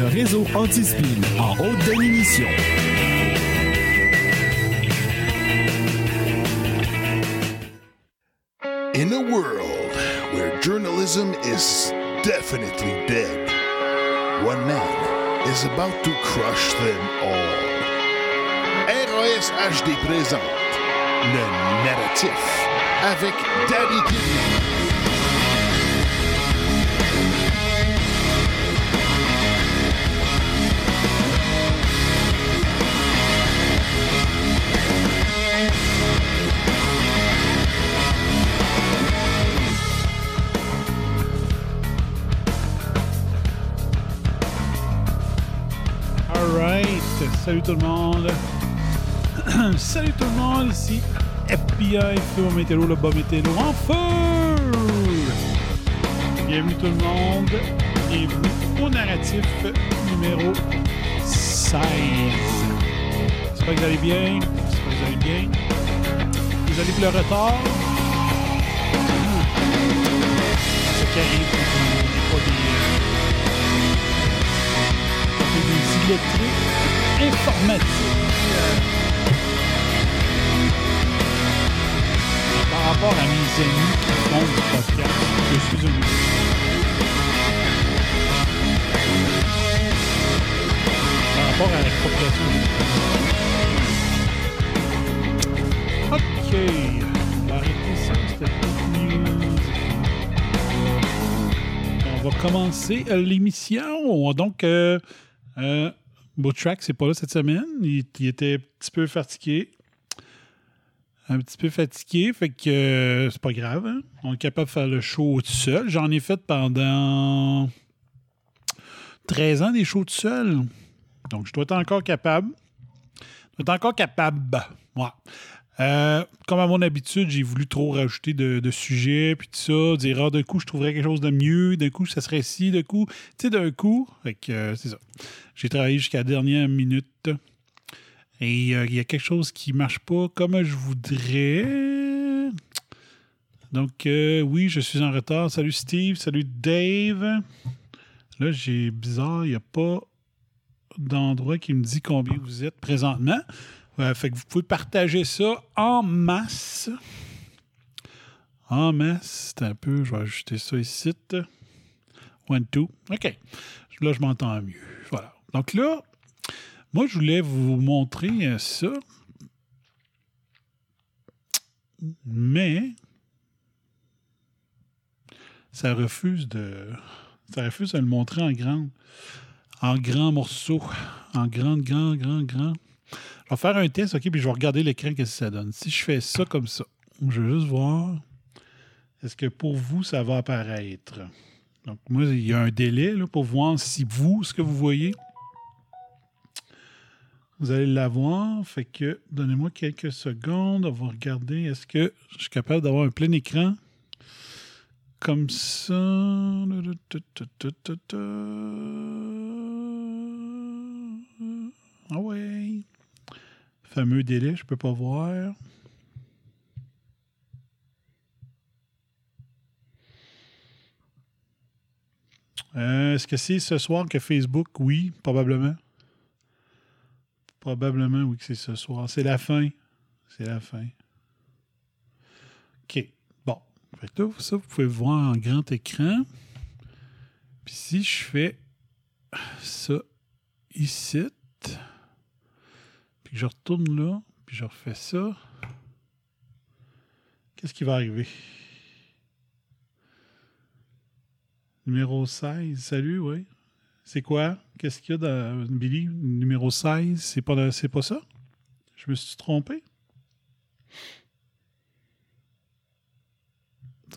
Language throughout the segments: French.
le réseau anti-spin en haute définition. In a world where journalism is definitely dead, one man is about to crush them all. RAS HD présente le narratif avec Danny Kidney. Salut tout le monde. salut tout le monde, ici FBI Feu Météo, le bas météo en feu! Bienvenue tout le monde, bienvenue au narratif numéro 16. J'espère que vous allez bien, j'espère que vous allez bien. Désolé pour le retard? Ce arrive, des... euh, des illettrés informatiques. Par rapport à mes amis qui font du podcast, je suis un Par rapport à la population. Ok. Arrêter ça, c'était. On va commencer euh, l'émission. Donc, euh, euh, Track, c'est pas là cette semaine. Il, était un petit peu fatigué. Un petit peu fatigué, fait que euh, c'est pas grave. hein. On est capable de faire le show tout seul. J'en ai fait pendant 13 ans des shows tout seul. Donc, je dois être encore capable. Je dois être encore capable. Ouais. Euh, comme à mon habitude, j'ai voulu trop rajouter de, sujets, puis tout ça, dire, ah, d'un coup, je trouverais quelque chose de mieux, d'un coup, ça serait ci, d'un coup, tu sais, d'un coup. Euh, c'est ça. J'ai travaillé jusqu'à la dernière minute. Et euh, il y a quelque chose qui marche pas comme je voudrais. Donc, oui, je suis en retard. Salut Steve, salut Dave. Là, j'ai bizarre, il n'y a pas d'endroit qui me dit combien vous êtes présentement. Fait que vous pouvez partager ça en masse. En masse. C'est un peu, je vais ajouter ça ici. One, two. OK. Là, je m'entends mieux. Voilà. Donc là, moi, je voulais vous montrer euh, ça. Mais ça refuse de. Ça refuse de le montrer en grand. En grand morceau. En grand, grand, grand, grand. Vais faire un test, OK, puis je vais regarder l'écran, qu'est-ce que ça donne. Si je fais ça comme ça, je vais juste voir. Est-ce que pour vous, ça va apparaître? Donc, moi, il y a un délai pour voir si vous, ce que vous voyez, vous allez l'avoir. Fait que donnez-moi quelques secondes. On va regarder. Est-ce que je suis capable d'avoir un plein écran? Comme ça? Ah ouais. Fameux délai, je peux pas voir. Euh, Est-ce que c'est ce soir que Facebook? Oui, probablement. Probablement, oui, que c'est ce soir. C'est la fin. C'est la fin. OK. Bon. Ça, vous pouvez voir en grand écran. Puis si je fais ça ici, je retourne là, puis je refais ça, qu'est-ce qui va arriver? Numéro 16. Salut, oui. C'est quoi? Qu'est-ce qu'il y a dans Billy? Numéro 16, c'est pas, c'est pas ça? Je me suis trompé?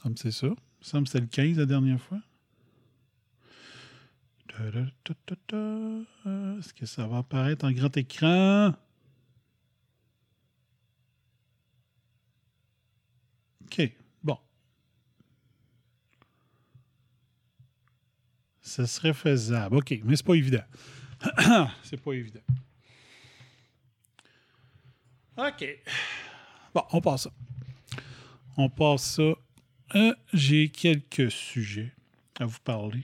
Il me c'est ça. Il semble c'était le 15 la dernière fois. Est-ce que ça va apparaître en grand écran? OK. Bon. Ça serait faisable. OK, mais c'est pas évident. c'est pas évident. OK. Bon, on passe ça. On passe ça. Euh, J'ai quelques sujets. à vous parler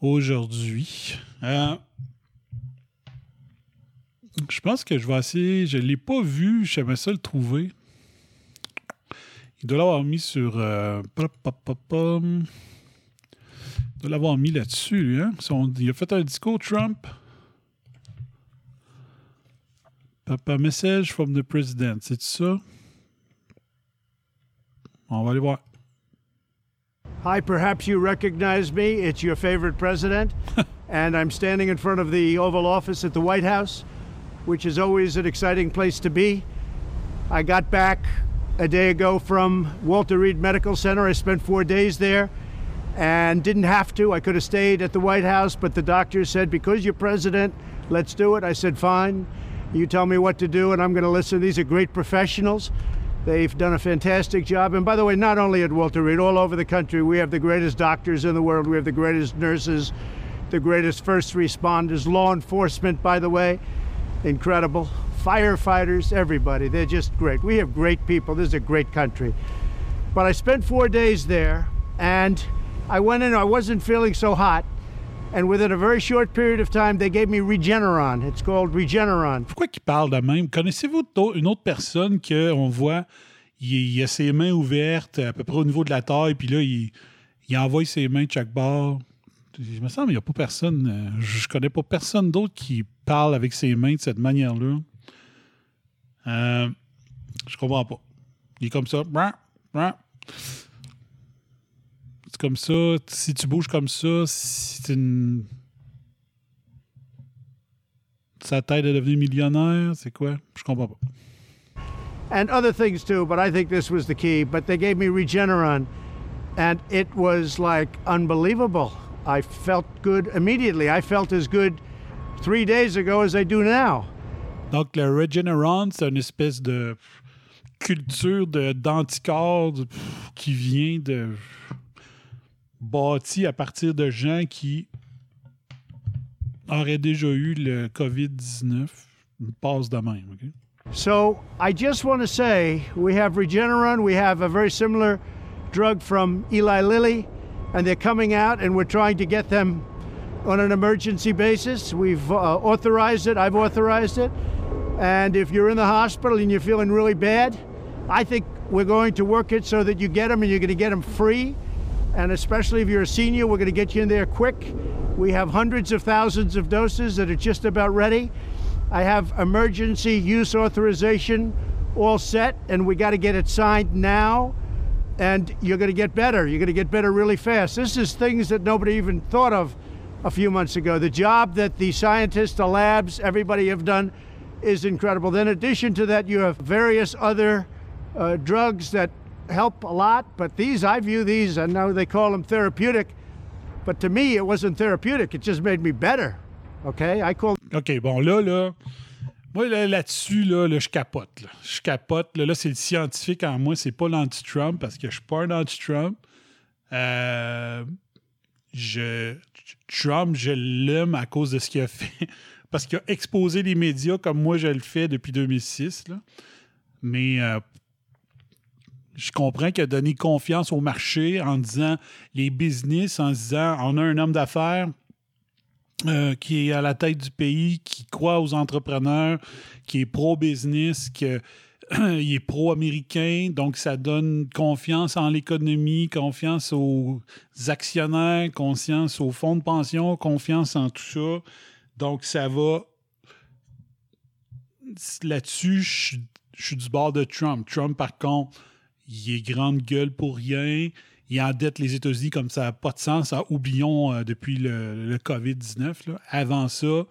aujourd'hui. Euh, je pense que je vais essayer. Je ne l'ai pas vu. J'aimerais ça le trouver. Doit l'avoir mis sur. Euh, doit l'avoir mis là-dessus, lui. Hein? il a fait un discours Trump. Papa message from the president. C'est ça? On va aller voir. Hi, perhaps you recognize me. It's your favorite president. and I'm standing in front of the Oval Office at the White House, which is always an exciting place to be. I got back a day ago from Walter Reed Medical Center. I spent four days there and didn't have to. I could have stayed at the White House, but the doctor said, because you're president, let's do it. I said, fine. You tell me what to do, and I'm going to listen. These are great professionals. They've done a fantastic job. And by the way, not only at Walter Reed, all over the country, we have the greatest doctors in the world. We have the greatest nurses, the greatest first responders, law enforcement, by the way, incredible. Firefighters, everybody. They're just great. We have great people. This is a great country. But I spent four days there, and I went in, I wasn't feeling so hot. And within a very short period of time, they gave me Regeneron. It's called Regeneron. Pourquoi qu'il parle de même? Connaissez-vous une autre personne qu'on voit, il, a ses mains ouvertes à peu près au niveau de la taille, puis là, il, il envoie ses mains de chaque bord? Il me semble qu'il n'y a pas personne, euh, je connais pas personne d'autre qui parle avec ses mains de cette manière-là. Euh, je comprends pas. Il est comme ça comme ça, si tu bouges comme ça, c'est une. Ça t'aide à devenir millionnaire, c'est quoi? Je comprends pas. And other things too, but I think this was the key. But they gave me Regeneron, and it was like unbelievable. I felt good immediately. I felt as good three days ago as I do now. Donc, le Regeneron, c'est une espèce de culture d'anticorps qui vient de bâti à partir de gens qui auraient déjà eu le COVID-19. Une passe de même, OK? So I just want to say we have Regeneron, we have a very similar drug from Eli Lilly, and they're coming out, and we're trying to get them on an emergency basis. We've uh, authorized it, I've authorized it. And if you're in the hospital and you're feeling really bad, I think we're going to work it so that you get them and you're going to get them free. And especially if you're a senior, we're going to get you in there quick. We have hundreds of thousands of doses that are just about ready. I have emergency use authorization all set, and we got to get it signed now. And you're going to get better. You're going to get better really fast. This is things that nobody even thought of a few months ago. The job that the scientists, the labs, everybody have done is incredible. Then, in addition to that, you have various other uh, drugs that help a lot, but these, I view these, I know they call them therapeutic, but to me, it wasn't therapeutic. It just made me better. Okay? I call... OK, bon, là, là, moi, là-dessus, là, là, je capote. Là. Je capote. Là, là c'est le scientifique en moi, c'est pas l'anti-Trump, parce que je suis pas un anti-Trump. Euh, je, Trump, je l'aime à cause de ce qu'il a fait. Parce qu'il a exposé les médias comme moi je le fais depuis 2006. Là. Mais euh, je comprends qu'il a donné confiance au marché en disant les business, en disant on a un homme d'affaires euh, qui est à la tête du pays, qui croit aux entrepreneurs, qui est pro-business, qui est pro-américain, donc ça donne confiance en l'économie, confiance aux actionnaires, confiance aux fonds de pension, confiance en tout ça. Donc ça va. Là-dessus, je suis du bord de Trump. Trump, par contre, il est grande gueule pour rien. Il endette les États-Unis comme ça n'a pas de sens. Ah, oublions euh, depuis le, COVID-19. Avant ça,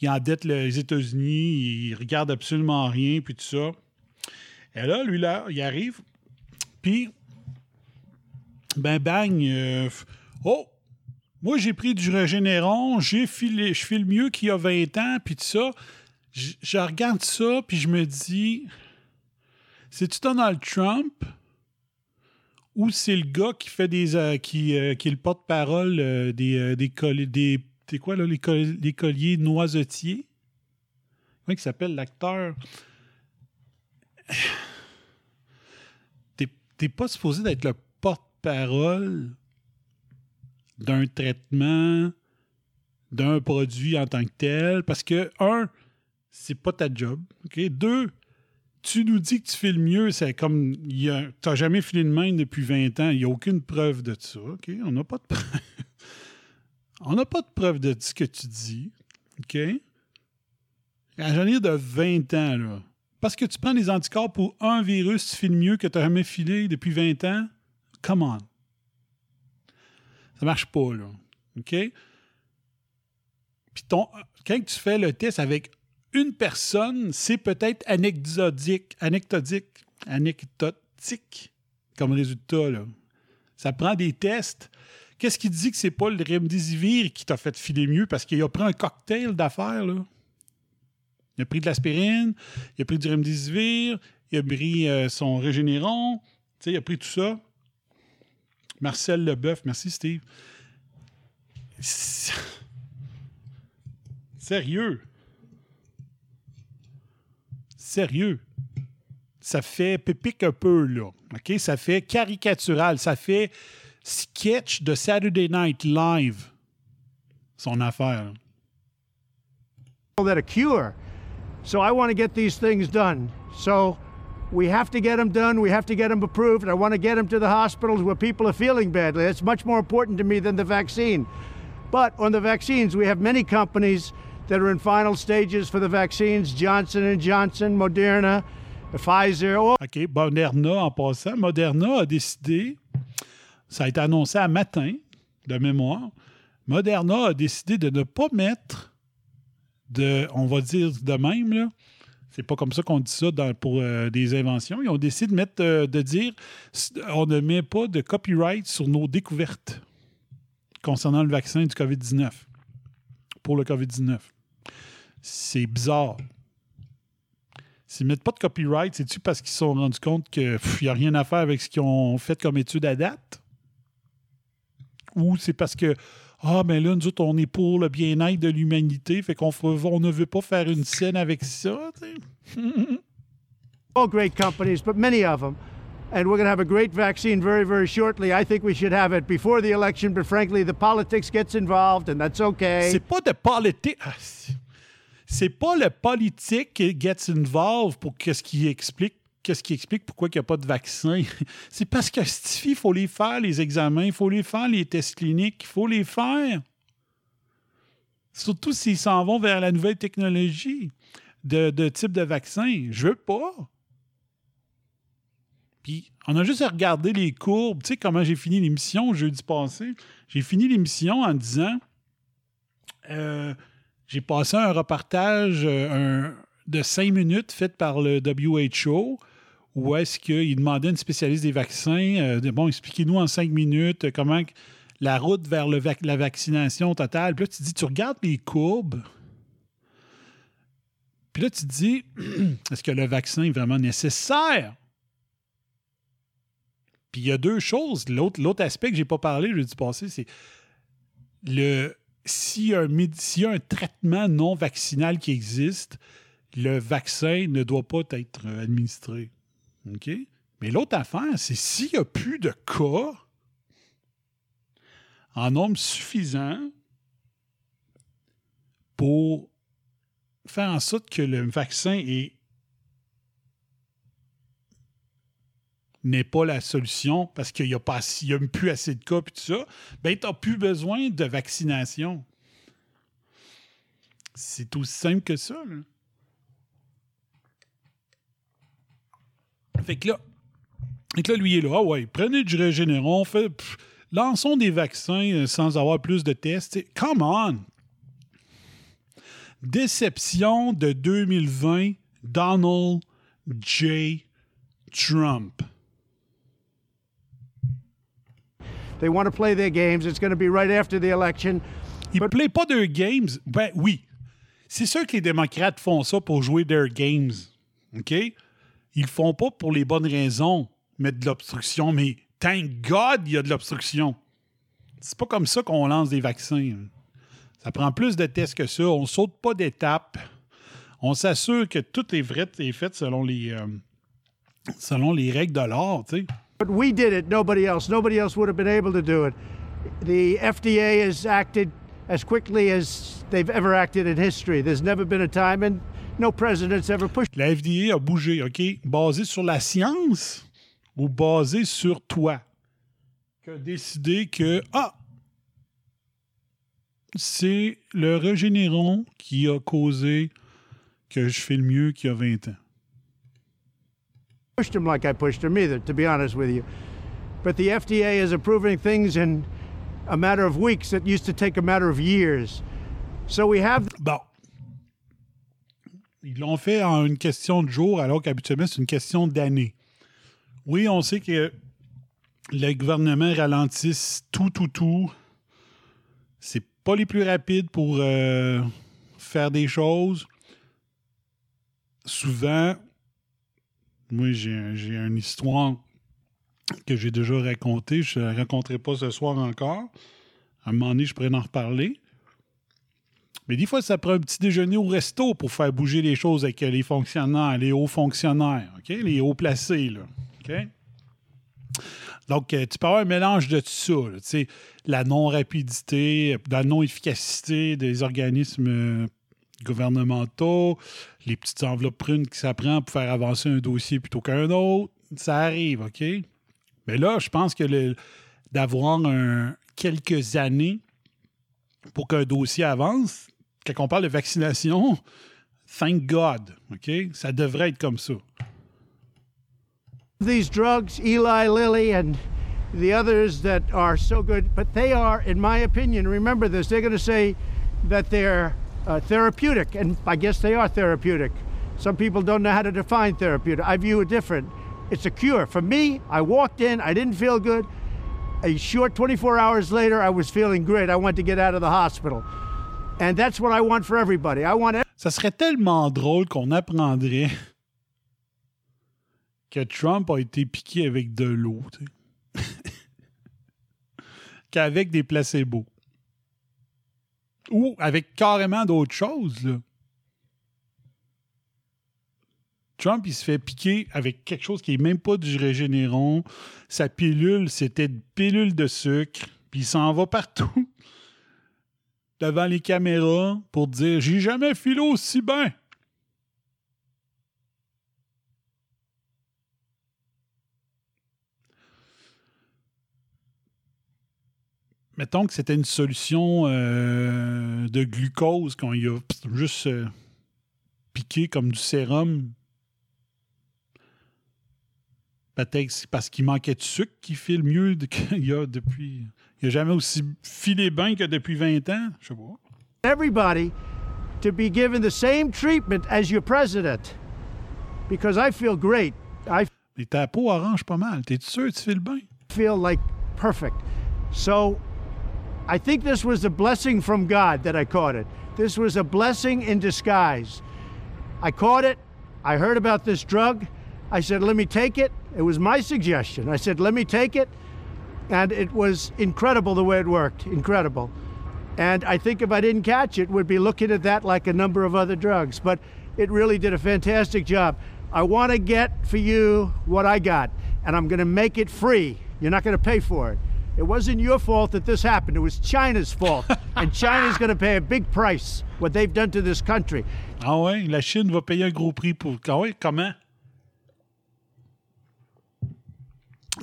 il endette les États-Unis, il regarde absolument rien, puis tout ça. Et là, lui, là, il arrive, puis, ben, bang, euh, oh, moi, j'ai pris du régénéron, j'ai filé, je file mieux qu'il y a 20 ans, puis tout ça. je regarde ça, puis je me dis, c'est-tu Donald Trump ou c'est le gars qui fait des. Euh, qui, euh, qui, est le porte-parole euh, des, des, des, des, quoi, là, les, colliers noisetiers? Comment il s'appelle l'acteur? T'es pas supposé d'être le porte porte-parole d'un traitement, d'un produit en tant que tel, parce que, un, c'est pas ta job. OK? Deux, tu nous dis que tu fais le mieux, c'est comme. Tu n'as jamais filé de main depuis 20 ans, il n'y a aucune preuve de ça. OK? On n'a pas de preuve. On n'a pas de preuve de ce que tu dis. OK? J'en de 20 ans, là. Parce que tu prends des anticorps pour un virus, tu files mieux que tu n'as jamais filé depuis 20 ans? Come on. Ça marche pas, là. OK? Puis quand tu fais le test avec une personne, c'est peut-être anecdotique, anecdotique, anecdotique comme résultat, là. Ça prend des tests. Qu'est-ce qui dit que c'est pas le remdesivir qui t'a fait filer mieux? Parce qu'il a pris un cocktail d'affaires, là? Il a pris de l'aspirine, il a pris du remdesivir, il a pris euh, son régénéron, il a pris tout ça. Marcel Leboeuf, merci Steve. Sérieux? Sérieux? Ça fait pépique un peu, là. OK? Ça fait caricatural. Ça fait sketch de Saturday Night Live. Son affaire. That a cure. So I want to get these things done. So we have to get them done. We have to get them approved. I want to get them to the hospitals where people are feeling badly. That's much more important to me than the vaccine. But on the vaccines, we have many companies that are in final stages for the vaccines: Johnson and Johnson, Moderna, Pfizer. All OK, Moderna, en passant, Moderna a décidé, ça a été annoncé à matin, de mémoire, Moderna a décidé de ne pas mettre de, on va dire de même, là, c'est pas comme ça qu'on dit ça pour euh, des inventions. Ils ont décidé de mettre, euh, de dire, on ne met pas de copyright sur nos découvertes concernant le vaccin du COVID-19, pour le COVID-19. C'est bizarre. S'ils ne mettent pas de copyright, c'est-tu parce qu'ils se sont rendus compte qu'il n'y a rien à faire avec ce qu'ils ont fait comme étude à date? Ou c'est parce que, ah, mais là, nous autres, on est pour le bien-être de l'humanité, fait qu'on on ne veut pas faire une scène avec ça, all great companies, but many of them. And we're going to have a great vaccine very, very shortly. I think we should have it before the election, but frankly, the politics gets involved, and that's okay. C'est pas de politique. Ah, C'est pas le politique qui gets involved pour qu'est-ce qui explique qu'est-ce qui explique pourquoi il n'y a pas de vaccin? C'est parce Stifi, il faut les faire, les examens, il faut les faire, les tests cliniques, il faut les faire. Surtout s'ils s'en vont vers la nouvelle technologie de, type de vaccin. Je veux pas. Puis, on a juste à regarder les courbes. Tu sais comment j'ai fini l'émission jeudi passé? J'ai fini l'émission en disant euh, j'ai passé un reportage euh, de cinq minutes fait par le WHO où est-ce qu'il demandait à une spécialiste des vaccins euh, bon, expliquez-nous en cinq minutes euh, comment la route vers le la vaccination totale. Puis là, tu dis, tu regardes les courbes. Puis là, tu te dis, est-ce que le vaccin est vraiment nécessaire? Puis il y a deux choses. L'autre, aspect que j'ai pas parlé jeudi passé, c'est le s'il y, a un s'il y a un traitement non vaccinal qui existe, le vaccin ne doit pas être administré. Mais l'autre affaire, c'est s'il n'y a plus de cas en nombre suffisant pour faire en sorte que le vaccin est n'est pas la solution parce qu'il n'y a, pas a plus assez de cas et tout ça, ben, tu n'as plus besoin de vaccination. C'est aussi simple que ça. là. Fait que là, fait que là, lui il est là. Ah ouais, prenez du régénéron, fait, pff, lançons des vaccins euh, sans avoir plus de tests. T'sais, Come on! Déception de 2020, Donald J. Trump. They want to play their games. It's going to be right after the election. Ils ne play pas their games. Ben oui. C'est sûr que les démocrates font ça pour jouer their games. OK? Ils le font pas pour les bonnes raisons, mettre de l'obstruction, mais thank God, il y a de l'obstruction. C'est pas comme ça qu'on lance des vaccins. Ça prend plus de tests que ça. On saute pas d'étapes. On s'assure que tout est vrai est fait selon les, euh, selon les règles de l'art, tu sais. But we did it, nobody else. Nobody else would have been able to do it. The FDA has acted as quickly as they've ever acted in history. There's never been a time, and no president's ever pushed. La FDA a bougé, OK? Basé sur la science ou basé sur toi? Qui a décidé que, ah, c'est le régénéron qui a causé que je fais le mieux qu'il y a 20 ans. pushed him like I pushed him either, to be honest with you. But the FDA is approving things in a matter of weeks that used to take a matter of years. So we have Bon. Ils l'ont fait en une question de jour, alors qu'habituellement, c'est une question d'année. Oui, on sait que le gouvernement ralentisse tout, tout, tout. C'est pas les plus rapides pour euh, faire des choses. Souvent, moi, j'ai une histoire que j'ai déjà racontée. Je ne la raconterai pas ce soir encore. À un moment donné, je pourrais en reparler. Mais des fois, ça prend un petit déjeuner au resto pour faire bouger les choses avec les fonctionnaires, les hauts fonctionnaires? Les hauts placés, là. Donc, euh, tu peux avoir un mélange de tout ça, la non-rapidité, la non-efficacité des organismes euh, gouvernementaux, les petites enveloppes prunes que ça prend pour faire avancer un dossier plutôt qu'un autre. Ça arrive, OK? Mais là, je pense que d'avoir quelques années pour qu'un dossier avance, quand on parle de vaccination, thank God, OK? Ça devrait être comme ça. these drugs, Eli Lilly and the others that are so good, but they are, in my opinion, remember this, they're going to say that they're uh, therapeutic, and I guess they are therapeutic. Some people don't know how to define therapeutic. I view it different. It's a cure. For me, I walked in, I didn't feel good. A short 24 hours later, I was feeling great. I wanted to get out of the hospital. And that's what I want for everybody. I want Ça serait tellement drôle qu'on apprendrait que Trump a été piqué avec de l'eau, qu'avec des placebos. Ou avec carrément d'autres choses. Trump, il se fait piquer avec quelque chose qui n'est même pas du régénéron. Sa pilule, c'était une pilule de sucre. Puis il s'en va partout devant les caméras pour dire J'ai jamais filé aussi bien. Mettons que c'était une solution euh, de glucose qu'on y a juste euh, piqué comme du sérum. Peut-être que c'est parce qu'il manquait de sucre qu'il file mieux qu'il y a depuis. Il n'a jamais aussi filé bien que depuis 20 ans. Je sais pas. everybody to be given the same treatment as your president because I feel great. I Mais ta peau orange pas mal. T'es sûr que tu files bien? feel like perfect. So I think this was a blessing from God that I caught it. This was a blessing in disguise. I caught it. I heard about this drug. I said, let me take it. It was my suggestion. I said, let me take it. And it was incredible the way it worked. Incredible. And I think if I didn't catch it, we'd be looking at that like a number of other drugs. But it really did a fantastic job. I want to get for you what I got, and I'm going to make it free. You're not going to pay for it. It wasn't your fault that this happened. It was China's fault. and China's going to pay a big price, what they've done to this country. Ah ouais, la Chine va payer un gros prix pour. Ah ouais, comment?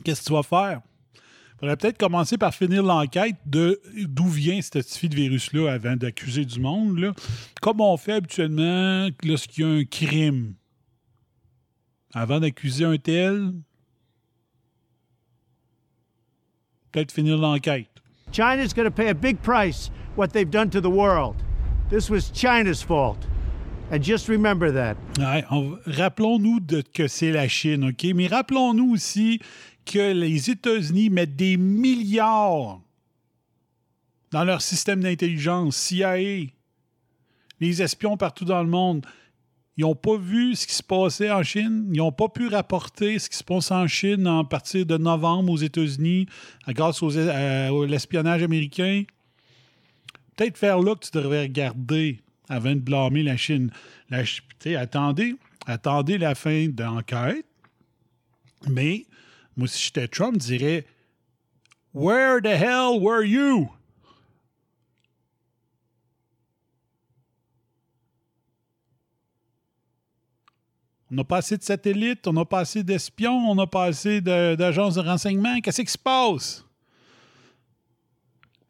Qu'est-ce que tu vas faire? Faudrait peut-être commencer par finir l'enquête de d'où vient cette petite de virus-là avant d'accuser du monde. Là. Comme on fait habituellement lorsqu'il y a un crime. Avant d'accuser un tel, peut-être finir l'enquête. China's going to pay a big price what they've done to the world. This was China's fault. And just remember that. Ouais, on- rappelons-nous de- que c'est la Chine, OK? Mais rappelons-nous aussi que les États-Unis mettent des milliards dans leur système d'intelligence, CIA, les espions partout dans le monde. Ils n'ont pas vu ce qui se passait en Chine. Ils n'ont pas pu rapporter ce qui se passe en Chine à partir de novembre aux États-Unis grâce aux- à- à l'espionnage américain. Peut-être faire là que tu devrais regarder avant de blâmer la Chine. Attendez, attendez la fin de l'enquête, mais Moi, si j'étais Trump, je dirais Where the hell were you? On n'a pas assez de satellites, on n'a pas assez d'espions, on n'a pas assez de- d'agences de, renseignement. Qu'est-ce qui se passe?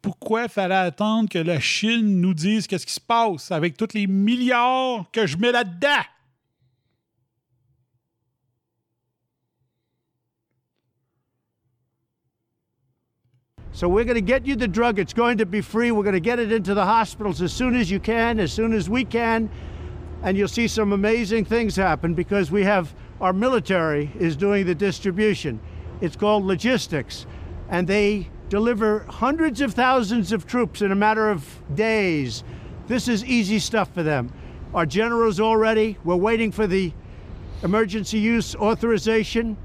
Pourquoi fallait attendre que la Chine nous dise qu'est-ce qui se passe avec tous les milliards que je mets là-dedans? So we're going to get you the drug. It's going to be free. We're going to get it into the hospitals as soon as you can, as soon as we can. And you'll see some amazing things happen because we have our military is doing the distribution. It's called logistics. And they deliver hundreds of thousands of troops in a matter of days. This is easy stuff for them. Our general's all ready. We're waiting for the emergency use authorization,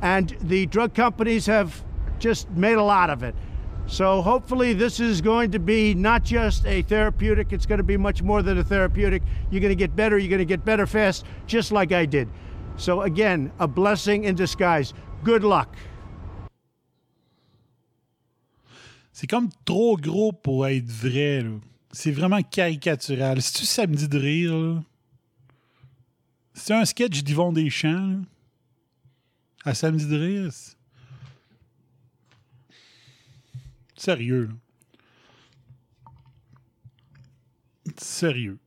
and the drug companies have just made a lot of it. So hopefully, this is going to be not just a therapeutic, it's going to be much more than a therapeutic. You're going to get better, you're going to get better fast, just like I did. So, again, a blessing in disguise. Good luck. C'est comme trop gros pour être vrai. C'est vraiment caricatural. C'est-tu samedi de rire? C'est un sketch d'Yvon Deschamps? là? À samedi de rire? Sérieux. Sérieux.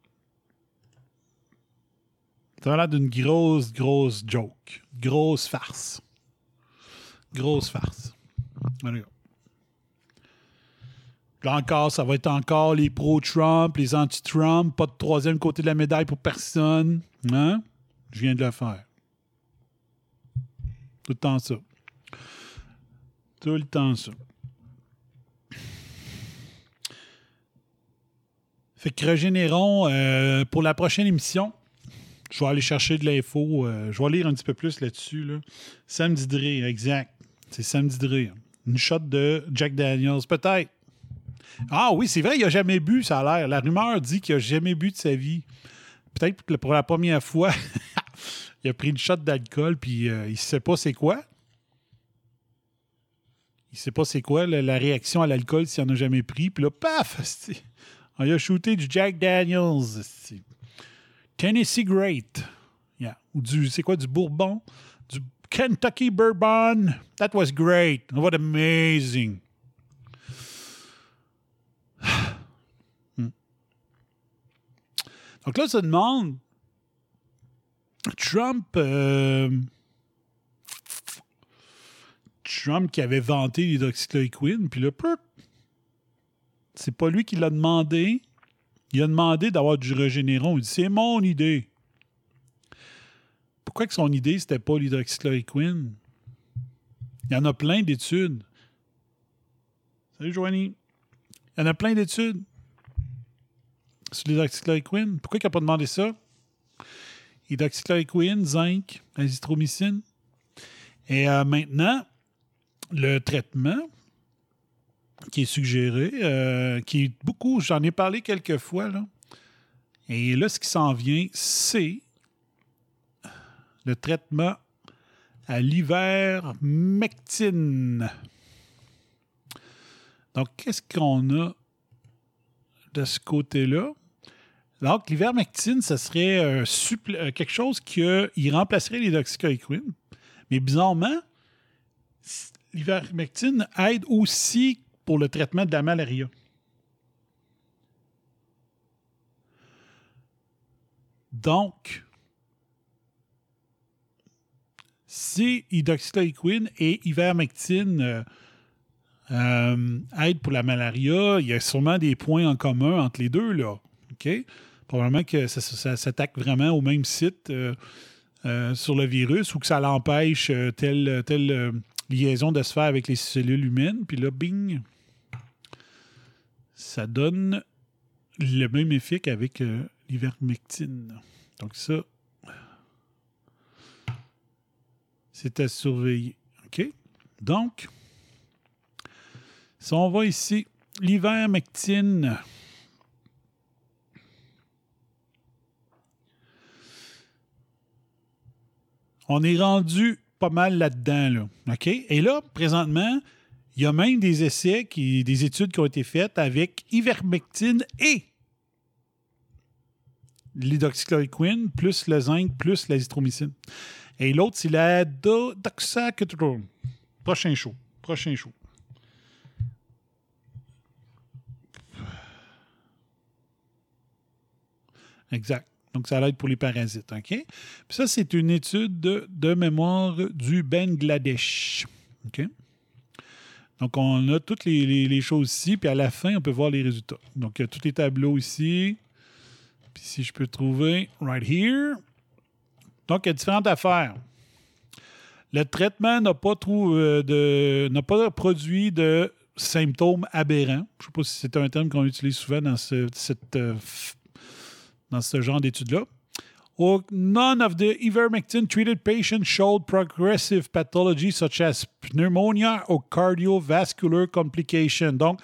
Ça a l'air d'une grosse, grosse joke. Grosse farce. Grosse farce. Là encore, ça va être encore les pro-Trump, les anti-Trump, pas de troisième côté de la médaille pour personne. Hein? Je viens de le faire. Tout le temps ça. Tout le temps ça. Fait que régénérons euh, pour la prochaine émission. Je vais aller chercher de l'info. euh, je vais lire un petit peu plus là-dessus. Là. Samedi de rire, exact. C'est samedi de rire. Une shot de Jack Daniels, peut-être. Ah oui, c'est vrai, il n'a jamais bu, ça a l'air. La rumeur dit qu'il n'a jamais bu de sa vie. Peut-être que pour la première fois, il a pris une shot d'alcool, puis euh, il ne sait pas c'est quoi. Il ne sait pas c'est quoi la, la réaction à l'alcool s'il n'en a jamais pris. Puis là, paf! On lui a shooté du Jack Daniels. Tennessee Great. Yeah. Ou du, c'est quoi, du Bourbon? Du Kentucky Bourbon. That was great. What amazing. Hmm. Donc là, ça demande Trump. euh, Trump qui avait vanté l'hydroxychloroquine, puis là, c'est pas lui qui l'a demandé. Il a demandé d'avoir du régénéron. Il dit c'est mon idée. Pourquoi que son idée, c'était pas l'hydroxychloroquine? Il y en a plein d'études. Salut, Joanie. Il y en a plein d'études sur l'hydroxychloroquine. Pourquoi il n'a pas demandé ça? Hydroxychloroquine, zinc, azithromycine. Et euh, maintenant, le traitement qui est suggéré, euh, qui est beaucoup, j'en ai parlé quelques fois, là. Et là, ce qui s'en vient, c'est le traitement à l'ivermectine. Donc, qu'est-ce qu'on a de ce côté-là? Donc, l'ivermectine, ce serait supplé- euh, quelque chose qui euh, il remplacerait l'hydroxychloroquine. Mais bizarrement, l'ivermectine aide aussi pour le traitement de la malaria. Donc, si hydroxychloroquine et ivermectine euh, euh, aident pour la malaria, il y a sûrement des points en commun entre les deux, là. OK? Probablement que ça, s'attaque vraiment au même site euh, sur le virus ou que ça l'empêche telle, telle liaison de se faire avec les cellules humaines. Puis là, bing, ça donne le même effet qu'avec euh, l'ivermectine. Donc ça, c'est à surveiller. OK? Donc, si on va ici, l'ivermectine. On est rendu pas mal là-dedans. Là. OK? Et là, présentement, il y a même des essais, qui, des études qui ont été faites avec ivermectine et l'hydroxychloroquine, plus le zinc, plus l'azithromycine. Et l'autre, c'est la doxacatrone. Prochain show. Prochain show. Exact. Donc, ça l'aide pour les parasites. OK? Puis ça, c'est une étude de, de mémoire du Bangladesh. OK? Donc, on a toutes les, choses ici, puis à la fin, on peut voir les résultats. Donc, il y a tous les tableaux ici. Puis si je peux trouver, right here. Donc, il y a différentes affaires. Le traitement n'a pas, euh, produit de symptômes aberrants. Je ne sais pas si c'est un terme qu'on utilise souvent dans ce, euh, f- dans ce genre d'études-là. None of the ivermectin treated patients showed progressive pathology such as pneumonia or cardiovascular complications. Donc,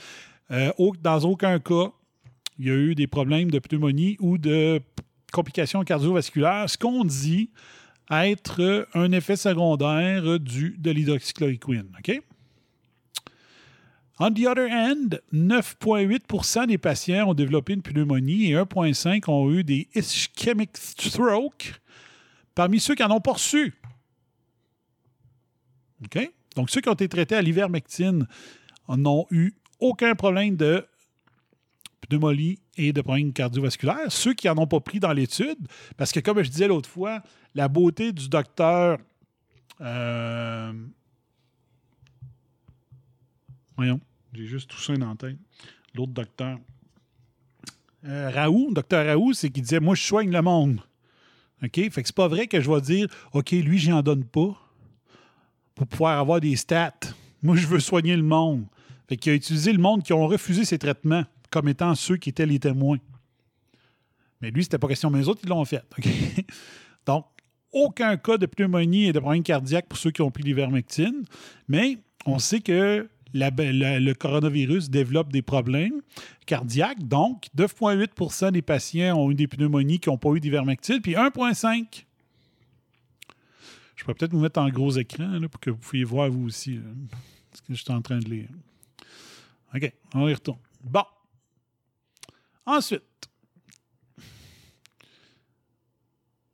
euh, dans aucun cas, il y a eu des problèmes de pneumonie ou de complications cardiovasculaires, ce qu'on dit être un effet secondaire du, de l'hydroxychloroquine. OK? On the other hand, 9,8% des patients ont développé une pneumonie et 1,5 ont eu des ischemic stroke parmi ceux qui n'en ont pas reçu. OK? Donc, ceux qui ont été traités à l'ivermectine n'ont eu aucun problème de pneumonie et de problèmes cardiovasculaires. Ceux qui n'en ont pas pris dans l'étude, parce que comme je disais l'autre fois, la beauté du docteur. euh, Voyons, j'ai juste tout ça dans tête. L'autre docteur. Euh, Raoult, docteur Raoult, c'est qu'il disait Moi, je soigne le monde. OK? Fait que c'est pas vrai que je vais dire OK, lui, j'en donne pas pour pouvoir avoir des stats. Moi, je veux soigner le monde. Fait qu'il a utilisé le monde qui ont refusé ses traitements comme étant ceux qui étaient les témoins. Mais lui, c'était pas question, mais les autres, ils l'ont fait. Donc, aucun cas de pneumonie et de problème cardiaque pour ceux qui ont pris l'ivermectine, mais on sait que le coronavirus développe des problèmes cardiaques. Donc, 9,8% des patients ont eu des pneumonies qui n'ont pas eu d'ivermectine, puis 1,5 je pourrais peut-être vous mettre en gros écran pour que vous puissiez voir vous aussi ce que je suis en train de lire. OK, on y retourne. Bon. Ensuite,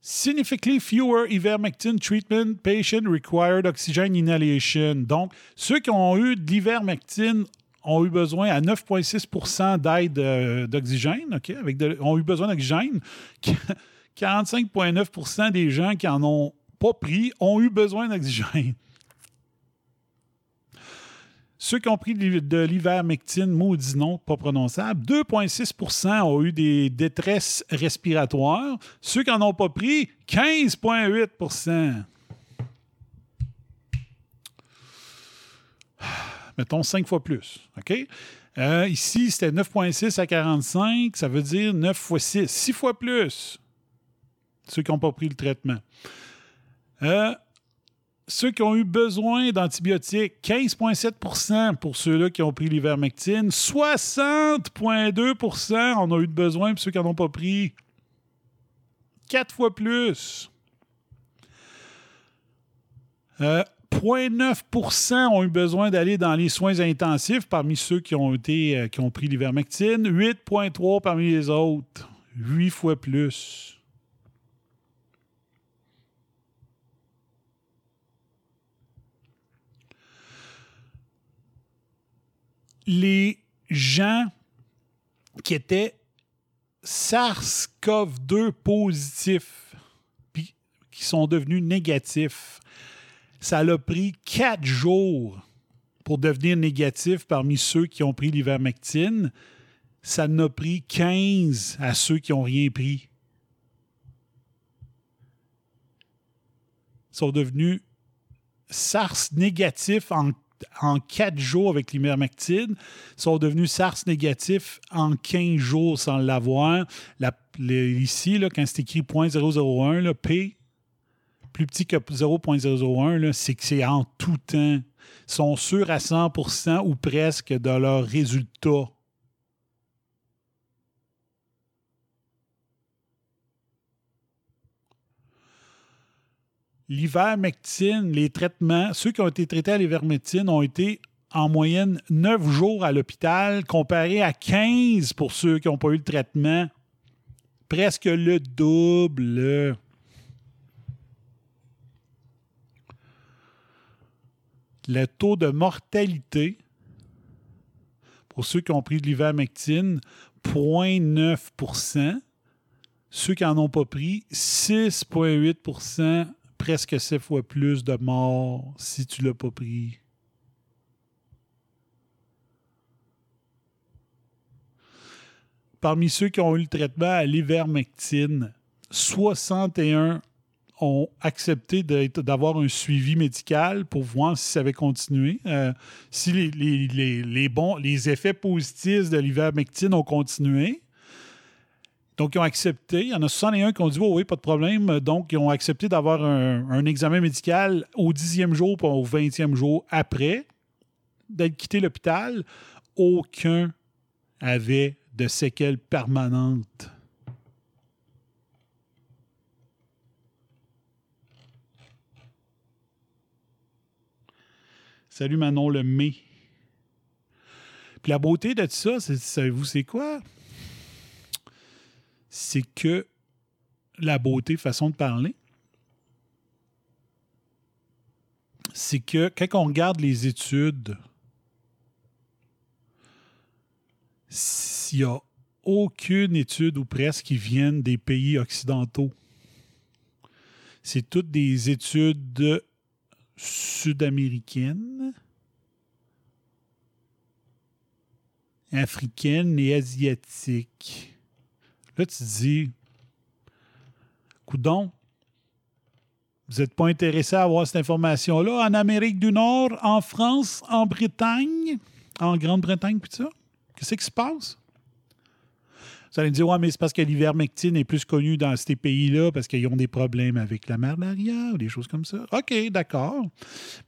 Significantly fewer ivermectin treatment patients required oxygen inhalation. Donc, ceux qui ont eu de l'ivermectine ont eu besoin à 9,6% d'aide euh, d'oxygène, OK, ont eu besoin d'oxygène. 45,9% des gens qui en ont pas pris ont eu besoin d'oxygène. Ceux qui ont pris de de l'ivermectine, maudit nom, pas prononçable, 2,6% ont eu des détresses respiratoires. Ceux qui n'en ont pas pris, 15,8% Mettons 5 fois plus. Euh, ici, c'était 9,6 à 45. Ça veut dire 9 fois 6. 6 fois plus. Ceux qui n'ont pas pris le traitement. Euh, ceux qui ont eu besoin d'antibiotiques, 15,7 pour ceux-là qui ont pris l'ivermectine. 60,2 en ont eu besoin pour ceux qui n'en ont pas pris. Quatre fois plus. Euh, 0,9% ont eu besoin d'aller dans les soins intensifs parmi ceux qui ont, été, euh, qui ont pris l'ivermectine. 8,3 parmi les autres. 8 fois plus. Les gens qui étaient SARS-CoV-2 positifs, qui sont devenus négatifs, ça a pris quatre jours pour devenir négatif parmi ceux qui ont pris l'ivermectine. Ça en a pris 15 à ceux qui n'ont rien pris. Ils sont devenus SARS négatifs en en 4 jours avec l'ivermectine, sont devenus SARS négatifs en 15 jours sans l'avoir. Ici, quand c'est écrit 0.001, là, P, plus petit que 0.001, là, c'est que c'est en tout temps. Ils sont sûrs à 100% ou presque de leurs résultats. L'ivermectine, les traitements, ceux qui ont été traités à l'ivermectine ont été en moyenne 9 jours à l'hôpital, comparé à 15 pour ceux qui n'ont pas eu le traitement. Presque le double. Le taux de mortalité pour ceux qui ont pris de l'ivermectine, 0,9% Ceux qui n'en ont pas pris, 6,8 presque 7 fois plus de morts si tu l'as pas pris? Parmi ceux qui ont eu le traitement à l'ivermectine, 61 ont accepté d'avoir un suivi médical pour voir si ça avait continué, euh, si les, bons, les effets positifs de l'ivermectine ont continué. Donc, ils ont accepté. Il y en a 61 qui ont dit oui, pas de problème. Donc, ils ont accepté d'avoir un, examen médical au dixième jour ou au vingtième jour après d'être quitté l'hôpital. Aucun avait de séquelles permanentes. Salut Manon le mai. Puis la beauté de ça, savez-vous c'est quoi? C'est que la beauté, façon de parler, c'est que quand on regarde les études s'il n'y a aucune étude ou presque qui viennent des pays occidentaux. C'est toutes des études sud-américaines, africaines et asiatiques. Là, tu te dis, coudon, vous n'êtes pas intéressé à avoir cette information-là en Amérique du Nord, en France, en Bretagne, en Grande-Bretagne, puis ça? Qu'est-ce qui se passe? Vous allez me dire, ouais, mais c'est parce que l'ivermectine est plus connue dans ces pays-là parce qu'ils ont des problèmes avec la malaria ou des choses comme ça. OK, d'accord.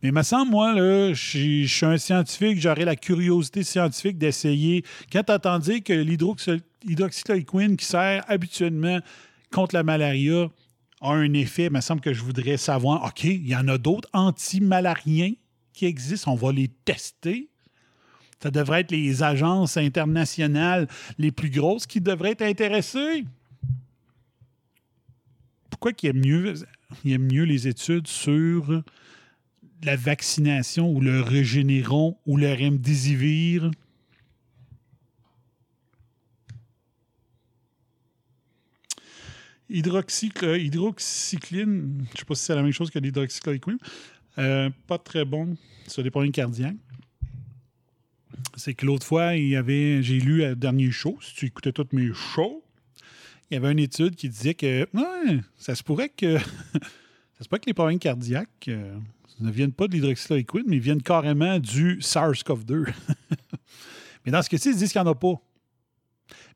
Mais me semble, moi, là, je suis un scientifique, j'aurais la curiosité scientifique d'essayer. Quand tu entends dire que l'hydroxychloroquine qui sert habituellement contre la malaria a un effet, il me semble que je voudrais savoir, OK, il y en a d'autres anti-malariens qui existent, on va les tester. Ça devrait être les agences internationales les plus grosses qui devraient être intéressées. Pourquoi qu'il aime mieux, il mieux les études sur la vaccination ou le régénéron ou le remdesivir? hydroxycline, je ne sais pas si c'est la même chose que l'hydroxychloroquine, euh, pas très bon sur les problèmes cardiaques c'est que l'autre fois, il y avait, j'ai lu le dernier show, si tu écoutais tous mes shows, il y avait une étude qui disait que ça se pourrait que ça se pourrait que les problèmes cardiaques euh, ne viennent pas de l'hydroxychloroquine, mais viennent carrément du SARS-CoV-2. mais dans ce cas-ci, ils disent qu'il n'y en a pas.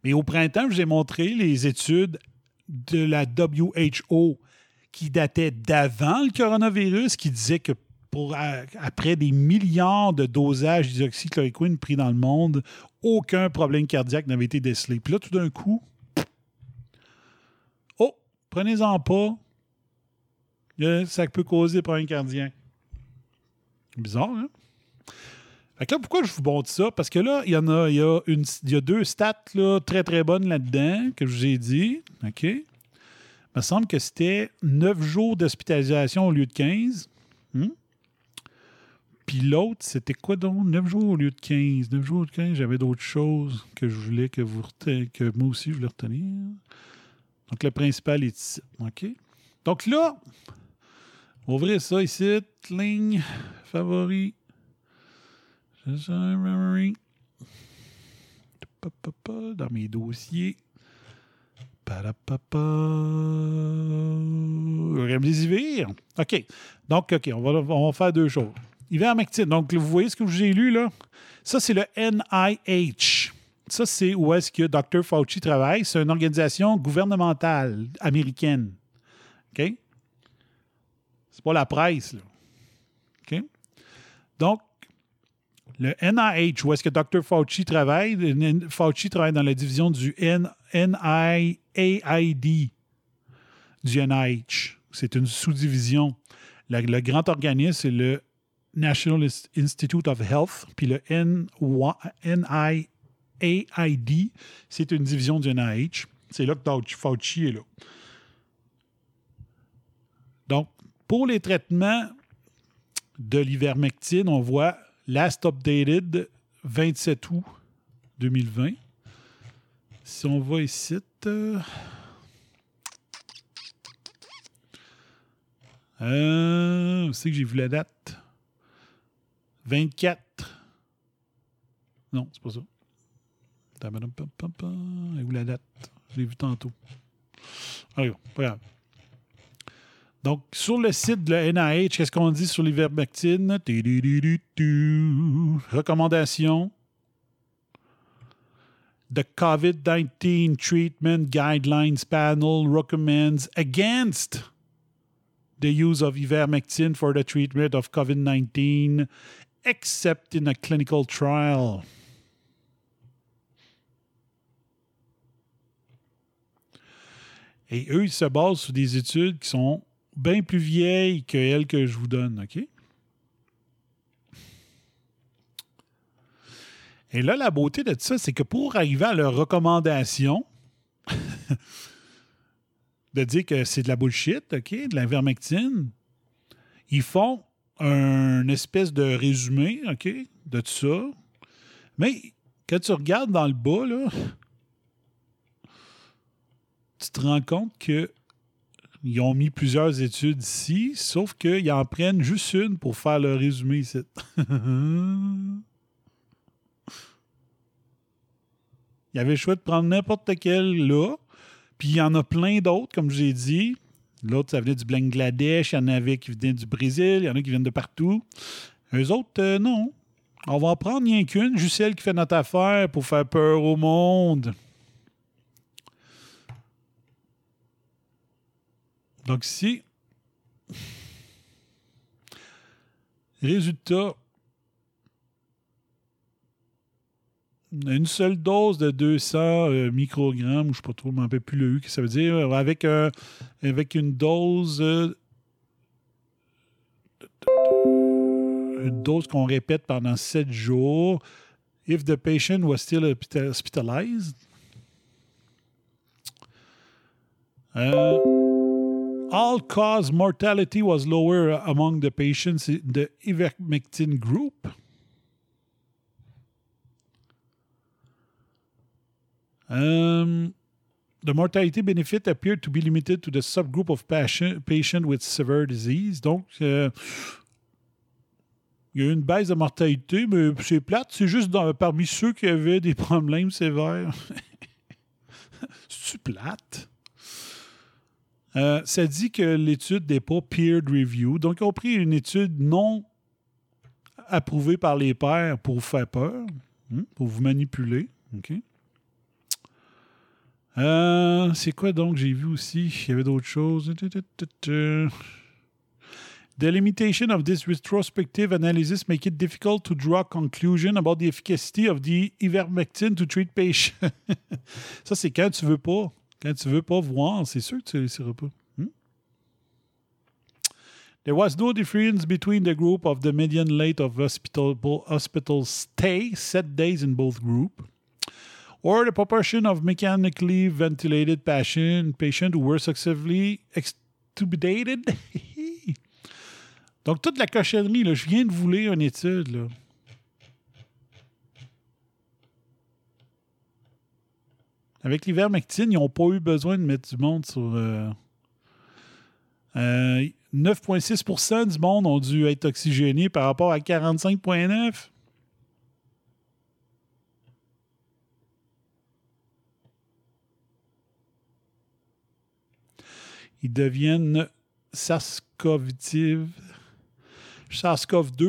Mais au printemps, je vous ai montré les études de la WHO qui dataient d'avant le coronavirus, qui disaient que après des milliards de dosages d'hydroxychloroquine pris dans le monde, aucun problème cardiaque n'avait été décelé. Puis là, tout d'un coup, oh, prenez-en pas. Ça peut causer des problèmes cardiaques. Bizarre, hein? Fait que là, pourquoi je vous montre ça? Parce que là, il y en a, y a, deux stats très, très bonnes là-dedans que je vous ai dit. OK? Il me semble que c'était 9 jours d'hospitalisation au lieu de 15. Puis l'autre, c'était quoi donc? 9 jours au lieu de 15. 9 jours au lieu de 15, j'avais d'autres choses que je voulais que vous que moi aussi je voulais retenir. Donc le principal est ici. OK? Donc là, ouvrez ça ici. Ligne, favori. Memory. Dans mes dossiers. Remdesivir. OK. Donc, OK, on va, on va faire deux choses. Ivermectine. Donc, vous voyez ce que j'ai lu là? Ça, c'est le NIH. Ça, c'est où est-ce que Dr. Fauci travaille. C'est une organisation gouvernementale américaine. OK? C'est pas la presse, là. OK? Donc, le NIH, où est-ce que Dr. Fauci travaille? Fauci travaille dans la division du NIAID du NIH. c'est une sous-division. Le, le grand organisme, c'est le National Institute of Health, puis le NIAID, c'est une division du NIH. C'est là que Fauci est là. Donc, pour les traitements de l'ivermectine, on voit last updated 27 août 2020. Si on va ici, euh, c'est que j'ai vu la date? 24. Non, c'est pas ça. Et où la date? Je l'ai vu tantôt. Allez, pas grave. Donc, sur le site de la NIH, qu'est-ce qu'on dit sur l'ivermectine? Recommandation. The COVID-19 Treatment Guidelines Panel recommends against the use of ivermectin for the treatment of COVID-19 except in a clinical trial. Et eux, ils se basent sur des études qui sont bien plus vieilles que elles que je vous donne, OK? Et là, la beauté de ça, c'est que pour arriver à leur recommandation de dire que c'est de la bullshit, OK, de l'invermectine, ils font un espèce de résumé, OK, de tout ça. Mais quand tu regardes dans le bas, là, tu te rends compte que ils ont mis plusieurs études ici, sauf qu'ils en prennent juste une pour faire le résumé ici. il y avait le choix de prendre n'importe quel là, puis il y en a plein d'autres, comme j'ai dit. L'autre, ça venait du Bangladesh, il y en avait qui venaient du Brésil, il y en a qui viennent de partout. Eux autres, euh, non. On va en prendre rien qu'une, juste celle qui fait notre affaire pour faire peur au monde. Donc ici, résultat, une seule dose de 200 euh, microgrammes, ou je ne sais pas trop, je ne rappelle plus le U, que ça veut dire, avec, euh, avec une dose. Euh, dose qu'on répète pendant 7 jours. If the patient was still hospitalized. all cause mortality was lower among the patients in the ivermectin group. Um, the mortality benefit appeared to be limited to the subgroup of patient, patient with severe disease. Donc, euh, il y a eu une baisse de mortalité, mais c'est plate. C'est juste parmi ceux qui avaient des problèmes sévères. C'est plate? Euh, ça dit que l'étude n'est pas peer review. Donc, ils ont pris une étude non approuvée par les pairs pour vous faire peur, hein, pour vous manipuler. OK? Euh, c'est quoi donc? J'ai vu aussi, il y avait d'autres choses. The limitation of this retrospective analysis make it difficult to draw conclusion about the efficacy of the ivermectin to treat patients. Ça, c'est quand tu veux pas. Quand tu veux pas voir, c'est sûr que tu ne réussiras pas. Hmm? There was no difference between the group of the median length of hospital, hospital stay, set days in both groups. Or the proportion of mechanically ventilated patient, patients who were successfully extubated. Donc, toute la cochonnerie, là, je viens de vous lire une étude. Là. Avec l'ivermectine, ils n'ont pas eu besoin de mettre du monde sur. Euh, euh, 9,6% du monde ont dû être oxygénés par rapport à 45,9 ils deviennent SARS-CoV-2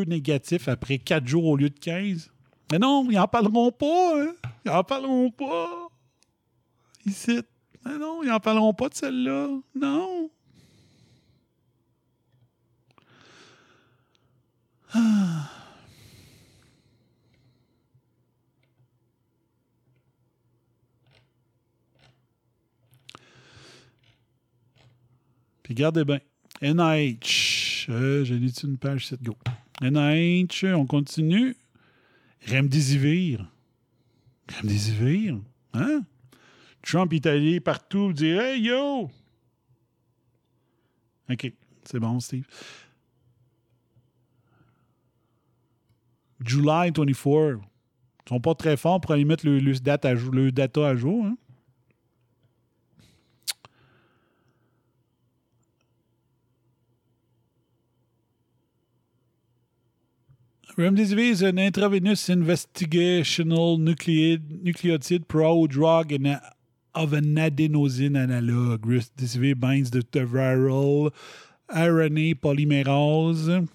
négatifs après 4 jours au lieu de 15. Mais non, ils n'en parleront pas. Hein? Ils n'en parleront pas. Ici. Mais non, ils n'en parleront pas de celle-là. Non. Ah. Regardez bien, NIH. Euh, J'ai dit une page 7 go. NIH, on continue. Remdesivir. Remdesivir? Hein? Trump allé partout dire Hey yo! OK, c'est bon, Steve. July 24. Ils sont pas très forts pour aller mettre le, date à le data à jour. Hein? Remdesivir is an intravenous investigational nucleotide pro-drug and of an adenosine analog. Remdesivir binds the, viral RNA polymerase.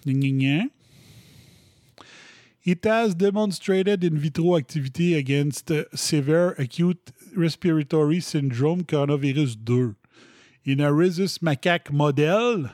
It has demonstrated in vitro activity against severe acute respiratory syndrome coronavirus 2. In a rhesus macaque model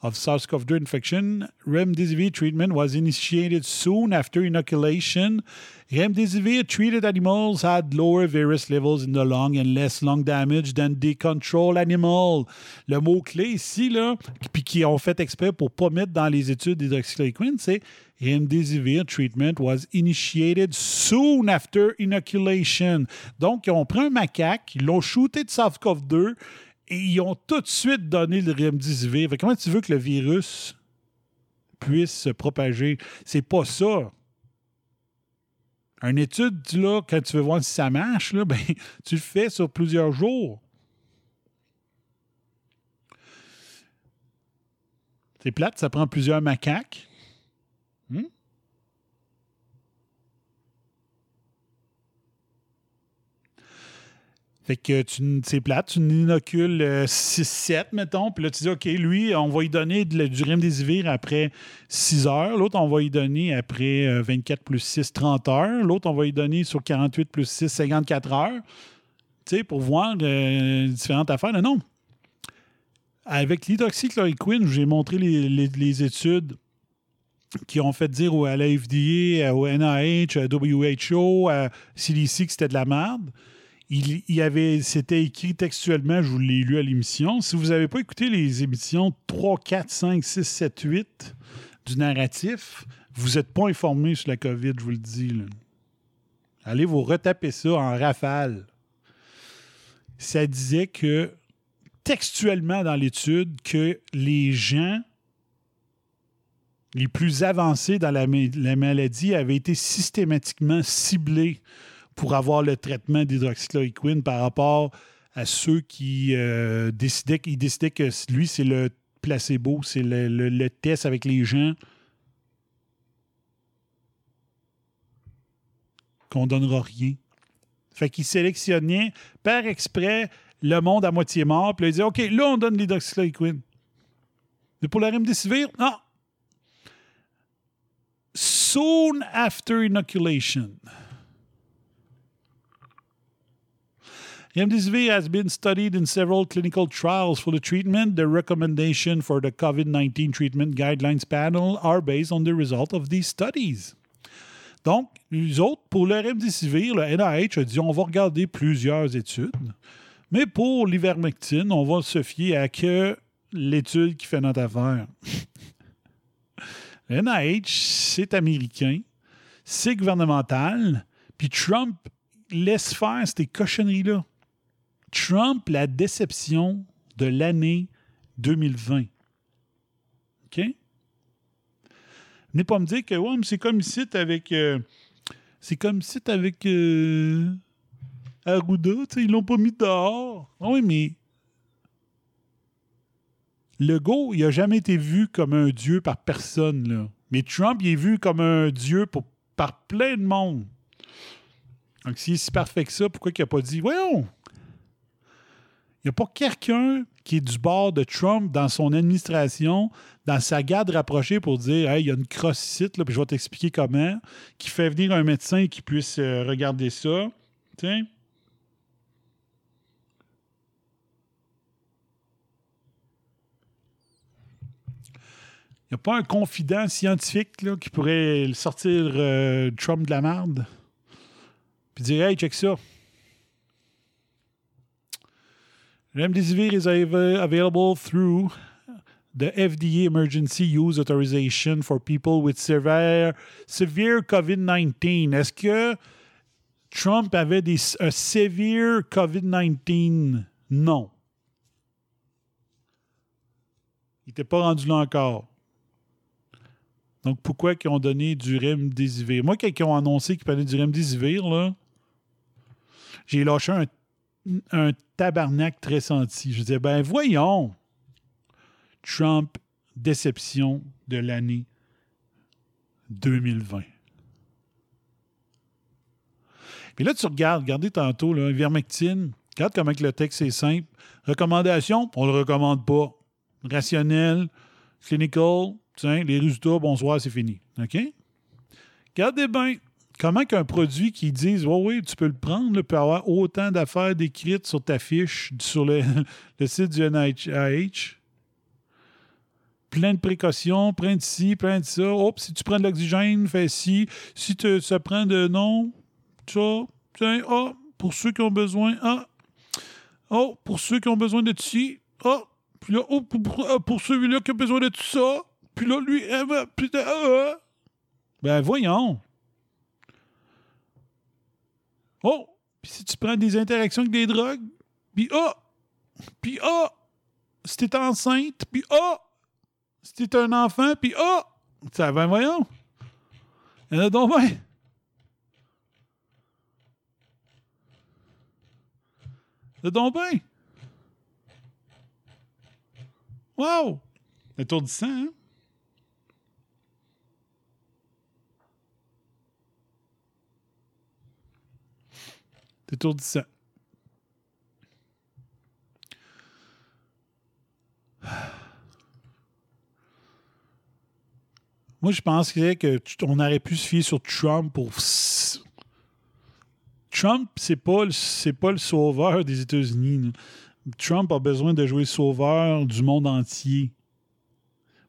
of SARS-CoV-2 infection, remdesivir treatment was initiated soon after inoculation. Remdesivir treated animals had lower virus levels in the lung and less lung damage than the control animal. Le mot-clé ici, là, puis qui ont fait exprès pour pas mettre dans les études d'hydroxychloroquine, c'est Remdesivir treatment was initiated soon after inoculation. Donc, ont pris un macaque, ils l'ont shooté de SARS-CoV-2 et ils ont tout de suite donné le remdesivir. Fait comment tu veux que le virus puisse se propager? C'est pas ça. Une étude, là, quand tu veux voir si ça marche, ben, tu le fais sur plusieurs jours. C'est plate, ça prend plusieurs macaques. Fait que tu, c'est plate, tu inocules 6-7, mettons, puis là, tu dis, OK, lui, on va lui donner de, la- du remdesivir après 6 heures. L'autre, on va lui donner après euh, 24 plus 6, 30 heures. L'autre, on va lui donner sur 48 plus 6, 54 heures. Tu sais, pour voir euh, différentes affaires. Non, non. Avec l'hydroxychloroquine, j'ai montré les, les- études qui ont fait dire à la FDA, au NIH, à WHO, à CDC que c'était de la merde. Il, avait, c'était écrit textuellement, je vous l'ai lu à l'émission. Si vous n'avez pas écouté les émissions 3, 4, 5, 6, 7, 8 du narratif, vous n'êtes pas informé sur la COVID, je vous le dis. Allez vous retaper ça en rafale. Ça disait que, textuellement dans l'étude, que les gens les plus avancés dans la maladie avaient été systématiquement ciblés pour avoir le traitement d'hydroxychloroquine par rapport à ceux qui euh, décidaient, décidaient que lui, c'est le placebo, c'est le, test avec les gens qu'on donnera rien. Fait qu'ils sélectionnaient par exprès le monde à moitié mort, puis là, ils disaient, OK, là, on donne l'hydroxychloroquine. Mais pour la remdesivir, non. Soon after inoculation. Remdesivir has been studied in several clinical trials for the treatment. The recommendation for the COVID 19 treatment guidelines panel are based on the result of these studies. Donc, les autres, pour le remdesivir, le NIH a dit on va regarder plusieurs études, mais pour l'ivermectine, on va se fier à que l'étude qui fait notre affaire. le NIH, c'est américain, c'est gouvernemental, puis Trump laisse faire ces cochonneries-là. Trump, la déception de l'année 2020. OK? Venez pas me dire que ouais, c'est comme ici avec. euh, c'est comme ici avec euh, ils l'ont pas mis dehors. Ah Oui, mais. Legault, il a jamais été vu comme un dieu par personne, là. Mais Trump, il est vu comme un dieu pour, par plein de monde. Donc, s'il est si parfait que ça, pourquoi il n'a pas dit Voyons, n'y a pas quelqu'un qui est du bord de Trump dans son administration, dans sa garde rapprochée pour dire Hey, il y a une crosse là, puis je vais t'expliquer comment, qui fait venir un médecin qui puisse euh, regarder ça. Tiens. Il n'y a pas un confident scientifique là, qui pourrait sortir euh, Trump de la merde puis dire Hey, check ça. Remdesivir is av- available through the FDA emergency use authorization for people with severe, severe COVID-19. Est-ce que Trump avait des, un severe COVID-19? Non. Il n'était pas rendu là encore. Donc, pourquoi ils ont donné du Remdesivir? Moi, quand ils ont annoncé qu'ils prenaient du Remdesivir, là, j'ai lâché un, un tabarnak très senti. Je disais, ben voyons, Trump, déception de l'année 2020. Puis là, tu regardes, regardez tantôt, là, Ivermectine, regarde comment le texte est simple. Recommandation, on le recommande pas. Rationnel, clinical, tiens, les résultats, bonsoir, c'est fini. OK? Regardez bien comment qu'un produit qui dise oh oui, tu peux le prendre, là, peut avoir autant d'affaires décrites sur ta fiche sur le, le site du NIH. Plein de précautions, plein de ci, plein de ça. Hop, si tu prends de l'oxygène, fais ci. Si tu, ça prend de non, ça, tiens, ah, pour ceux qui ont besoin, ah, oh, pour ceux qui ont besoin de ci, ah, puis là, oh, pour, pour, pour celui-là qui a besoin de tout ça, puis là, lui, ah, ben, putain, ah, ah. Ben, voyons. Oh! Puis si tu prends des interactions avec des drogues, puis ah! Puis ah! Si t'es enceinte, puis ah! Si t'es un enfant, puis ah! Ça ben voyons. Il y en a donc ben. Il y en a donc. Wow! Étourdissant, hein? C'est étourdissant. Moi, je penserais que on aurait pu se fier sur Trump pour. Trump, c'est pas, c'est pas le sauveur des États-Unis. Trump a besoin de jouer sauveur du monde entier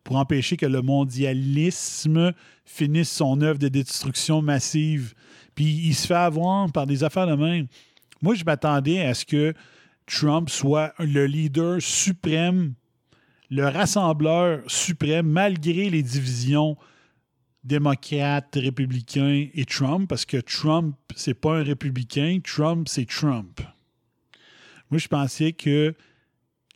pour empêcher que le mondialisme finisse son œuvre de destruction massive. Puis il se fait avoir par des affaires de même. Moi, je m'attendais à ce que Trump soit le leader suprême, le rassembleur suprême, malgré les divisions démocrates, républicains et Trump, parce que Trump, c'est pas un républicain, Trump, c'est Trump. Moi, je pensais que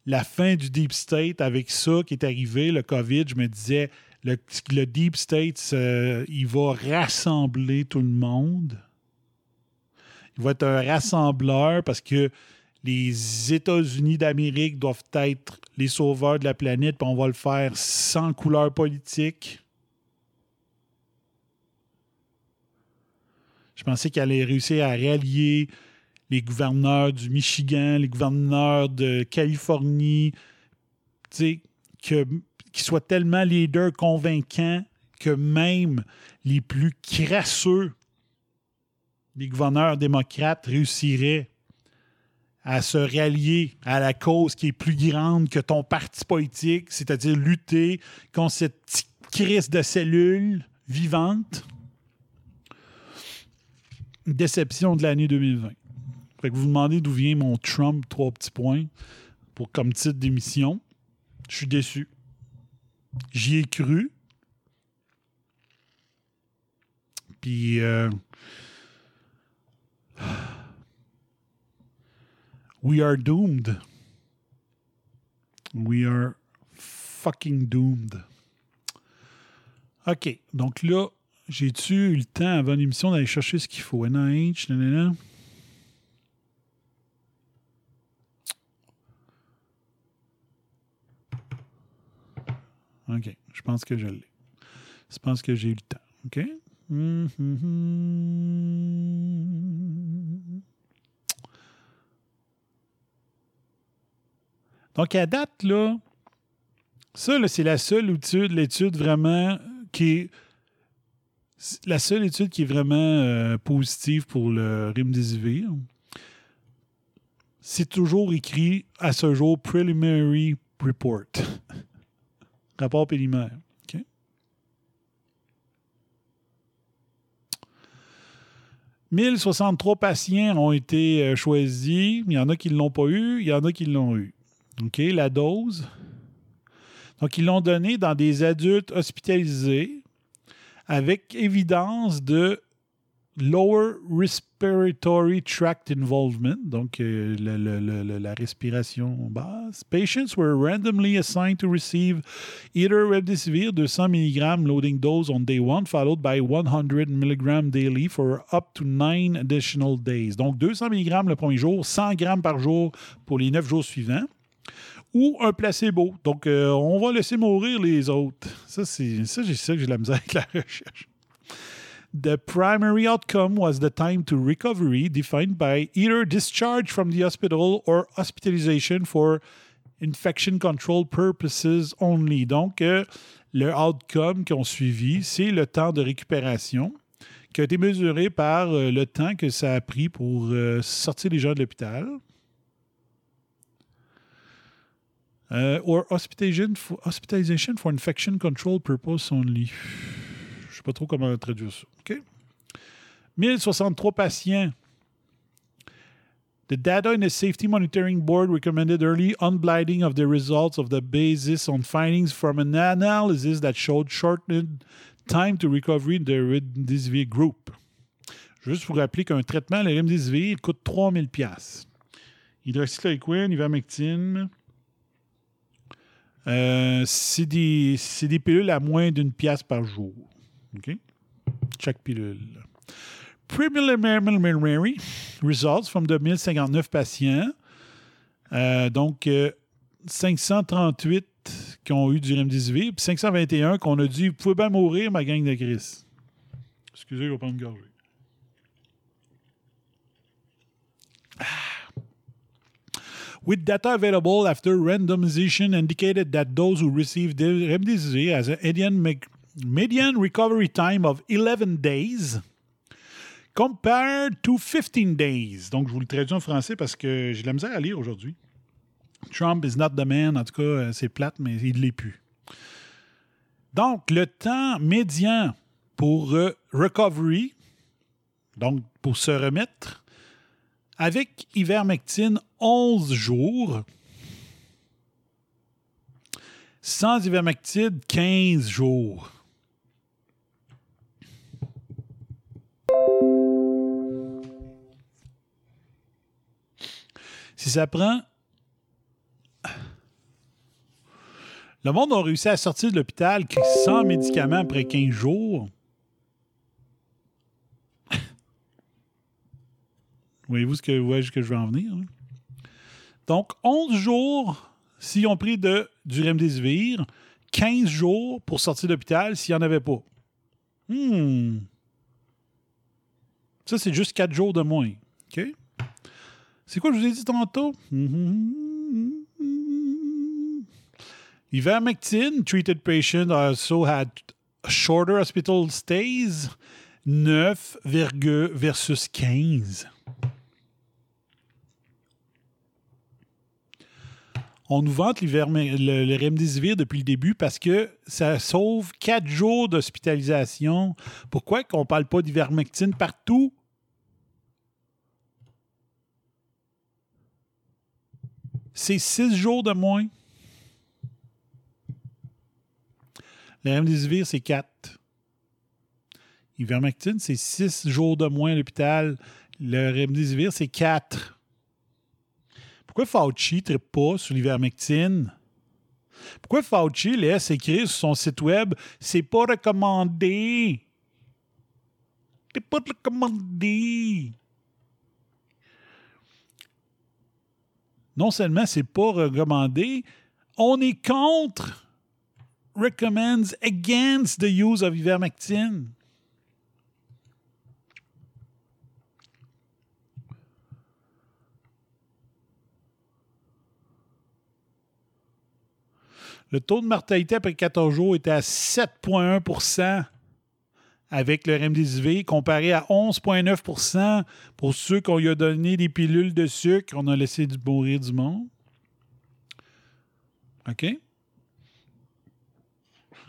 la fin du Deep State avec ça qui est arrivé, le COVID, je me disais, le, Deep State, euh, il va rassembler tout le monde. Il va être un rassembleur parce que les États-Unis d'Amérique doivent être les sauveurs de la planète, puis on va le faire sans couleur politique. Je pensais qu'il allait réussir à rallier les gouverneurs du Michigan, les gouverneurs de Californie, tu sais, que, qu'ils soient tellement leaders convaincants que même les plus crasseux des gouverneurs démocrates réussiraient à se rallier à la cause qui est plus grande que ton parti politique, c'est-à-dire lutter contre cette petite crise de cellules vivantes. Déception de l'année 2020. Fait que vous vous demandez d'où vient mon Trump, trois petits points, pour comme titre d'émission. Je suis déçu. J'y ai cru. Puis. euh, We are doomed. We are fucking doomed. OK. Donc là, j'ai-tu eu le temps avant l'émission d'aller chercher ce qu'il faut? NIH, nanana. OK. Je pense que je l'ai. Je pense que j'ai eu le temps. OK? Donc, à date, là, ça, c'est la seule étude, vraiment qui est. La seule étude qui est vraiment euh, positive pour le Remdesivir, c'est toujours écrit à ce jour Preliminary Report. Rapport préliminaire. OK? 1063 patients ont été euh, choisis. Il y en a qui ne l'ont pas eu, il y en a qui l'ont eu. La dose. Donc, ils l'ont donné dans des adultes hospitalisés avec évidence de lower respiratory tract involvement, donc euh, la respiration basse. Patients were randomly assigned to receive either remdesivir 200 mg loading dose on day one, followed by 100 mg daily for up to 9 additional days. Donc 200 mg le premier jour, 100 g par jour pour les 9 jours suivants. Ou un placebo. Donc, euh, on va laisser mourir les autres. Ça, c'est ça, que j'ai la misère avec la recherche. The primary outcome was the time to recovery, defined by either discharge from the hospital or hospitalization for infection control purposes only. Donc, euh, le outcome qu'ils ont suivi, c'est le temps de récupération qui a été mesuré par euh, le temps que ça a pris pour euh, sortir les gens de l'hôpital. Euh, or hospitalization for, hospitalization for infection control purpose only. Je ne sais pas trop comment traduire ça. OK? 1063 patients. The data in the Safety Monitoring Board recommended early unblinding of the results of the basis on findings from an analysis that showed shortened time to recovery in the remdesivir group. Juste pour rappeler qu'un traitement, le remdesivir, coûte 3000 pièces. Hydroxychloroquine, ivermectine, euh, c'est des, c'est des pilules à moins d'une pièce par jour. OK? Chaque pilule. Preliminary results from the 1059 patients. Euh, donc, euh, 538 qui ont eu du remdesivir, puis 521 qu'on a dit, vous pouvez bien mourir, ma gang de Chris. Excusez, je vais prendre une gorgée. with data available after randomization indicated that those who received remdesivir has a median, me- median recovery time of 11 days compared to 15 days. Donc, je vous le traduis en français parce que j'ai de la misère à lire aujourd'hui. Trump is not the man. En tout cas, euh, c'est plate, mais il ne l'est plus. Donc, le temps médian pour euh, recovery, donc pour se remettre, avec ivermectine, 11 jours. Sans ivermectine, 15 jours. Si ça prend. Le monde a réussi à sortir de l'hôpital sans médicaments après 15 jours. Voyez-vous ce que, je veux en venir? hein? Donc, 11 jours s'ils ont pris du remdesivir, 15 jours pour sortir de l'hôpital s'il n'y en avait pas. Hmm. Ça, c'est juste 4 jours de moins. OK? C'est quoi je vous ai dit tantôt? Ivermectin, treated patient also had shorter hospital stays, 9 virgu- versus 15. On nous vante le, le remdesivir depuis le début parce que ça sauve 4 jours d'hospitalisation. Pourquoi qu'on ne parle pas d'ivermectine partout? C'est 6 jours de moins. Le remdesivir, c'est 4. Ivermectine, c'est 6 jours de moins à l'hôpital. Le remdesivir, c'est 4. Pourquoi Fauci ne trippe pas sur l'ivermectine? Pourquoi Fauci laisse écrire sur son site web c'est pas recommandé? C'est pas recommandé. Non seulement c'est pas recommandé, on est contre recommends against the use of ivermectin. Le taux de mortalité après 14 jours était à 7,1 avec le remdesivir, comparé à 11,9% pour ceux qu'on lui a donné des pilules de sucre. On a laissé du- mourir du monde. OK?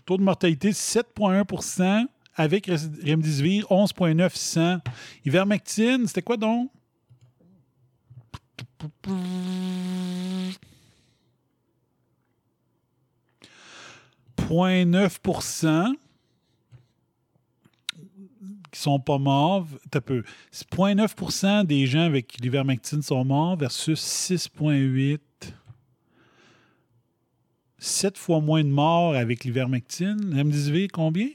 Taux de mortalité 7,1% avec Remdesivir, 11,900. Ivermectine, c'était quoi donc? 0,9 qui sont pas morts. peu. 0,9% des gens avec l'ivermectine sont morts versus 6,8 7 fois moins de morts avec l'ivermectine. MDSV, combien?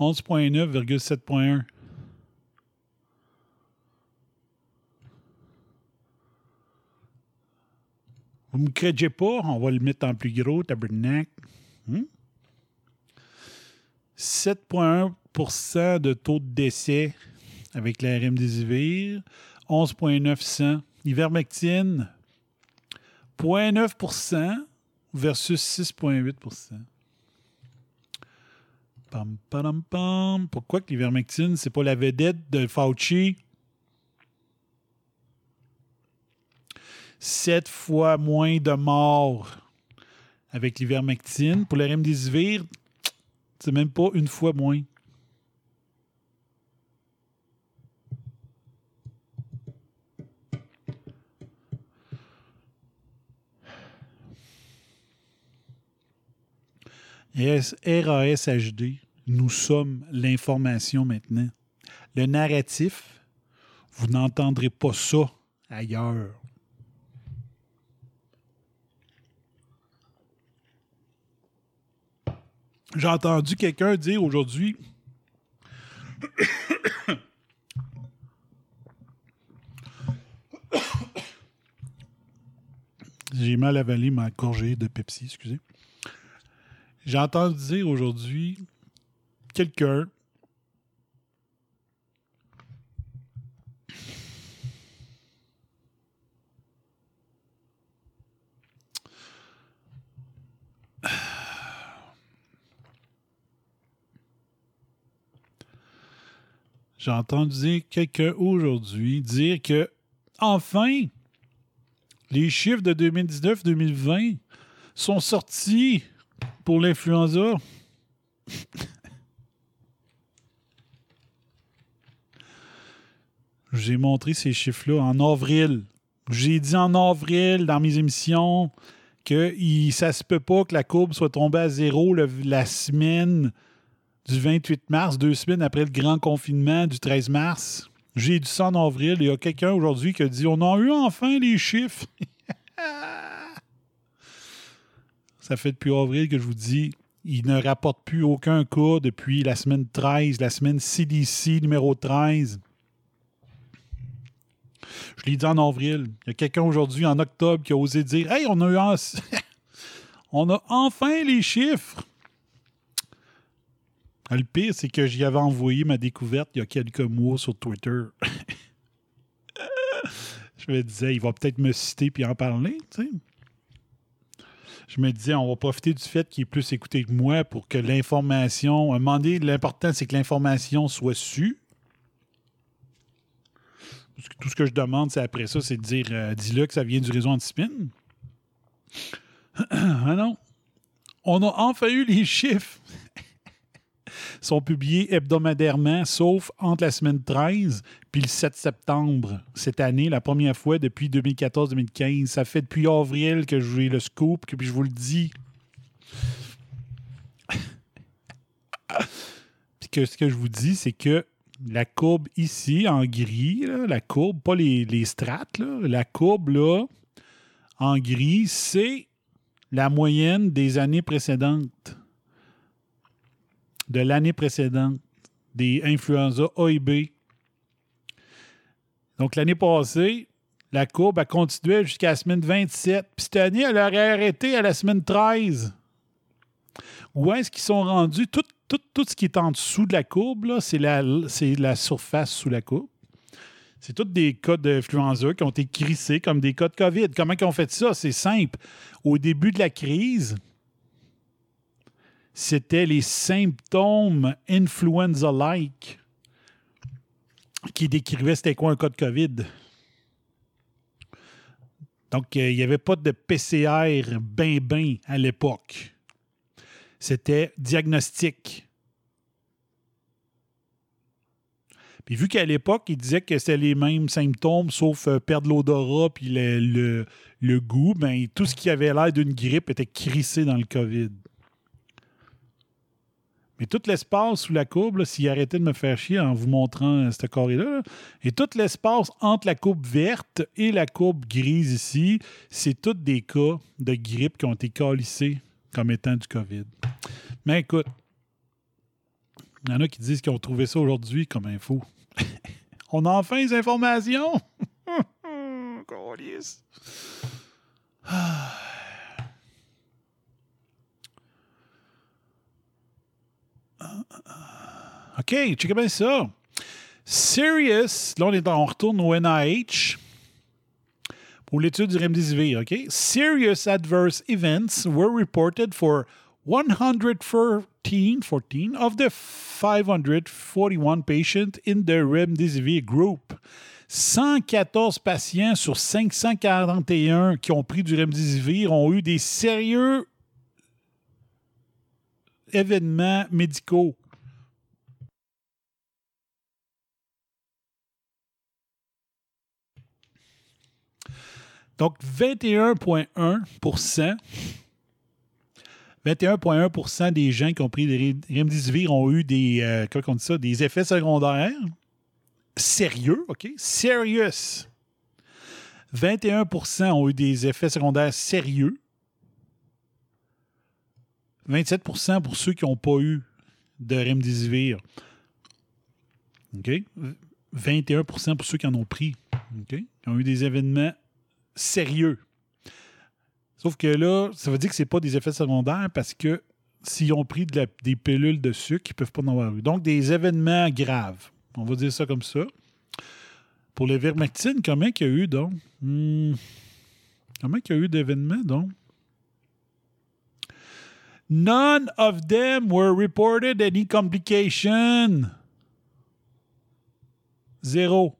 « 11,9,7,1. Vous me crédiez pas, on va le mettre en plus gros, tabernacle. 7,1% de taux de décès avec la remdesivir, 11,900. Ivermectine, 0,9% versus 6,8% Pam, pam, pam. Pourquoi que l'ivermectine, c'est pas la vedette de Fauci? Sept fois moins de morts avec l'ivermectine. Pour la remdesivir, c'est même pas une fois moins. RASHD, nous sommes l'information maintenant. Le narratif, vous n'entendrez pas ça ailleurs. J'ai entendu quelqu'un dire aujourd'hui J'ai mal avalé ma gorgée de Pepsi, excusez. J'ai entendu dire aujourd'hui quelqu'un J'ai entendu quelqu'un aujourd'hui dire que enfin les chiffres de 2019-2020 sont sortis pour l'influenza. J'ai montré ces chiffres-là en avril. J'ai dit en avril dans mes émissions que il, ça se peut pas que la courbe soit tombée à zéro la semaine du 28 mars, deux semaines après le grand confinement du 13 mars. J'ai dit ça en avril. Il y a quelqu'un aujourd'hui qui a dit On a eu enfin les chiffres. Ça fait depuis avril que je vous dis, il ne rapporte plus aucun cas depuis la semaine 13, la semaine CDC numéro 13. Je l'ai dit en avril. Il y a quelqu'un aujourd'hui, en octobre, qui a osé dire Hey, on a eu on a enfin les chiffres. Le pire, c'est que j'y avais envoyé ma découverte il y a quelques mois sur Twitter. je me disais, il va peut-être me citer puis en parler, je me disais, on va profiter du fait qu'il est plus écouté que moi pour que l'information. Donné, l'important, c'est que l'information soit su. Tout ce que je demande, c'est après ça, c'est de dire euh, dis-le que ça vient du réseau anti-spin. ah non. On a enfin eu les chiffres sont publiés hebdomadairement, sauf entre la semaine 13 puis le 7 septembre cette année, la première fois depuis 2014-2015. Ça fait depuis avril que j'ai le scoop, que puis je vous le dis. puis que ce que je vous dis, c'est que la courbe ici, en gris, la courbe, pas les, les strates, la courbe là, en gris, c'est la moyenne des années précédentes de l'année précédente des influenza A et B. Donc, l'année passée, la courbe a continué jusqu'à la semaine 27. Puis cette année, elle aurait arrêté à la semaine 13. Où est-ce qu'ils sont rendus? Tout, tout, ce qui est en dessous de la courbe, c'est la, la surface sous la courbe. C'est tous des cas d'influenza qui ont été crissés comme des cas de COVID. Comment ils ont fait ça? C'est simple. Au début de la crise, c'était les symptômes influenza-like qui décrivaient c'était quoi un cas de COVID. Donc, euh, il n'y avait pas de PCR ben ben à l'époque. C'était diagnostic. Puis vu qu'à l'époque, il disait que c'était les mêmes symptômes, sauf euh, perdre l'odorat puis le, le- le goût, ben, tout ce qui avait l'air d'une grippe était crissé dans le COVID. Mais tout l'espace sous la courbe, s'il arrêtait de me faire chier en vous montrant euh, cette carré-là, là, et tout l'espace entre la courbe verte et la courbe grise ici, c'est tous des cas de grippe qui ont été calissés comme étant du COVID. Mais écoute, il y en a qui disent qu'ils ont trouvé ça aujourd'hui comme info. On a enfin les informations! OK, check bien ça. Serious, là on, est on retourne au NIH pour l'étude du remdesivir, OK? Serious adverse events were reported for 114 14 of the 541 patients in the remdesivir group. 114 patients sur 541 qui ont pris du remdesivir ont eu des sérieux événements médicaux. Donc, 21,1 21,1% des gens qui ont pris des remdesivir ont eu des, euh, dit ça, des effets secondaires sérieux, OK? Serious. 21% ont eu des effets secondaires sérieux. 27% pour ceux qui n'ont pas eu de remdesivir. OK? 21% pour ceux qui en ont pris. OK? Qui ont eu des événements sérieux. Sauf que là, ça veut dire que ce pas des effets secondaires parce que s'ils ont pris des pilules de sucre, ils ne peuvent pas en avoir eu. Donc, des événements graves. On va dire ça comme ça. Pour les vermectine, combien qu'il y a eu, donc? Hmm. Combien qu'il y a eu d'événements, donc? None of them were reported any complication. Zéro.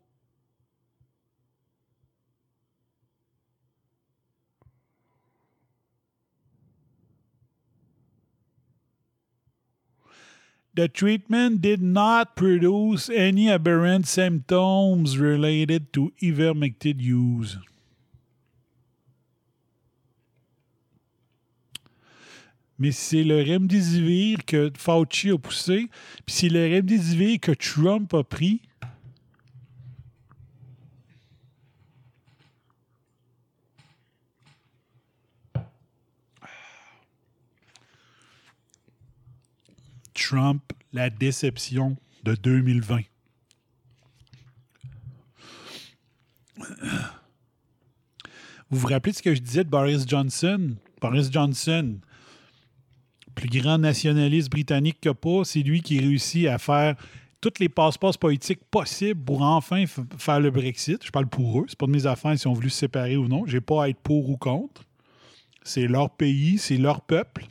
The treatment did not produce any aberrant symptoms related to ivermectin use. Mais c'est le remdesivir que Fauci a poussé, puis c'est le remdesivir que Trump a pris. Trump, la déception de 2020. Vous vous rappelez de ce que je disais de Boris Johnson? Boris Johnson, plus grand nationaliste britannique que pas, c'est lui qui réussit à faire tous les passeports politiques possibles pour enfin faire le Brexit. Je parle pour eux, c'est pas de mes affaires s'ils ont voulu se séparer ou non. J'ai pas à être pour ou contre. C'est leur pays, c'est leur peuple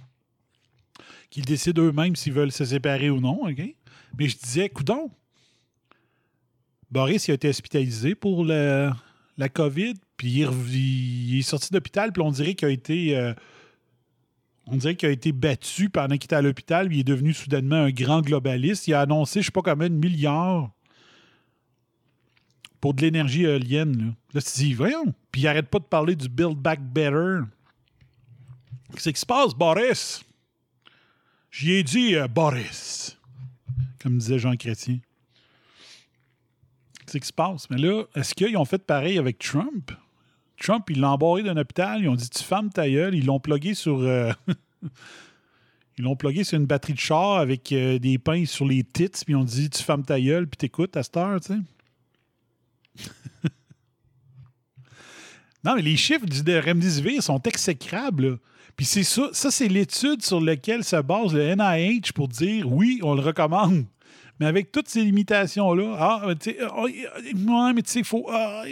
qu'ils décident eux-mêmes s'ils veulent se séparer ou non. Mais je disais, coudon, Boris il a été hospitalisé pour la COVID, puis il est, rev- il est sorti d'hôpital, puis on dirait qu'il a été. euh, on dirait qu'il a été battu pendant qu'il était à l'hôpital, il est devenu soudainement un grand globaliste. Il a annoncé, je sais pas combien de milliards pour de l'énergie éolienne. Là, là tu dis, voyons. Puis il arrête pas de parler du Build Back Better. Qu'est-ce qui se passe, Boris? J'y ai dit euh, Boris, comme disait Jean Chrétien. Qu'est-ce qui se passe? Mais là, est-ce qu'ils ont fait pareil avec Trump? Trump, ils l'ont embarré d'un hôpital, ils ont dit Tu fermes ta gueule, ils l'ont plugué sur. euh, ils l'ont plugué sur une batterie de char avec euh, des pains sur les tits, puis ils ont dit Tu fermes ta gueule, puis t'écoutes à cette heure, non, mais les chiffres du de Remdesivir sont exécrables. Puis c'est ça, ça c'est l'étude sur laquelle se base le NIH pour dire oui, on le recommande. Mais avec toutes ces limitations-là, ah, mais tu sais, ah, mais tu sais, faut. Ah,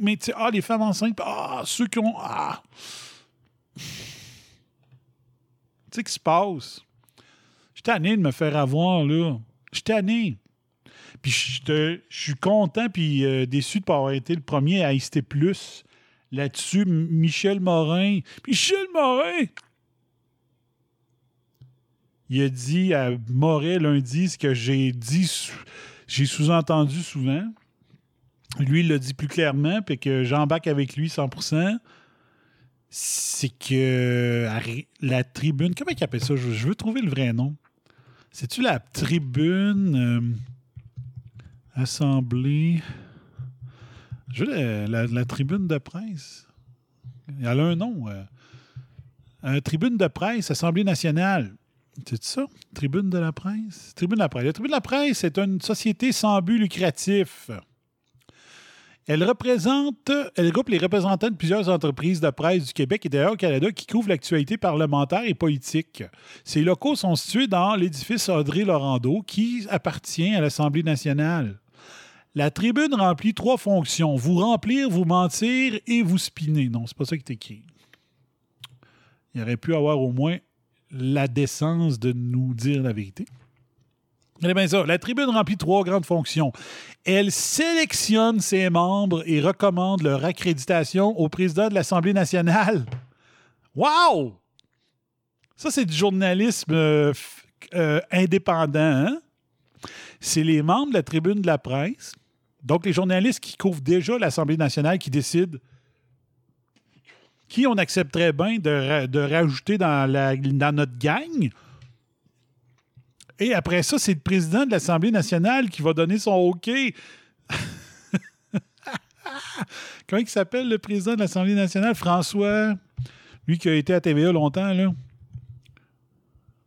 mais tu sais, ah, les femmes enceintes, ah, ceux qui ont. Ah. Tu sais, qui se passe? Je suis tanné de me faire avoir, là. Je suis tanné. Puis je suis content puis euh, déçu de ne pas avoir été le premier à inciter plus là-dessus. Michel Morin. Michel Morin! Il a dit à Moret lundi ce que j'ai dit, j'ai sous-entendu souvent. Lui, il l'a dit plus clairement, puis que j'embarque avec lui 100%. C'est que la tribune, comment il appelle ça? Je, veux trouver le vrai nom. C'est-tu la tribune euh, assemblée? Je veux la, tribune de presse. Elle a un nom. Euh, tribune de presse, Assemblée nationale. C'est ça? Tribune de la presse? Tribune de la presse. La Tribune de la presse est une société sans but lucratif. Elle représente, elle groupe les représentants de plusieurs entreprises de presse du Québec et d'ailleurs au Canada qui couvrent l'actualité parlementaire et politique. Ces locaux sont situés dans l'édifice Audrey Laurando qui appartient à l'Assemblée nationale. La tribune remplit trois fonctions vous remplir, vous mentir et vous spinner. Non, c'est pas ça qui est écrit. Il aurait pu avoir au moins la décence de nous dire la vérité? Eh bien ça, la tribune remplit trois grandes fonctions. Elle sélectionne ses membres et recommande leur accréditation au président de l'Assemblée nationale. Wow! Ça, c'est du journalisme euh, euh, indépendant. Hein? C'est les membres de la tribune de la presse, donc les journalistes qui couvrent déjà l'Assemblée nationale, qui décident qui on accepterait bien de, rajouter dans, la, dans notre gang? Et après ça, c'est le président de l'Assemblée nationale qui va donner son OK. Comment il s'appelle le président de l'Assemblée nationale? François. Lui qui a été à TVA longtemps, là.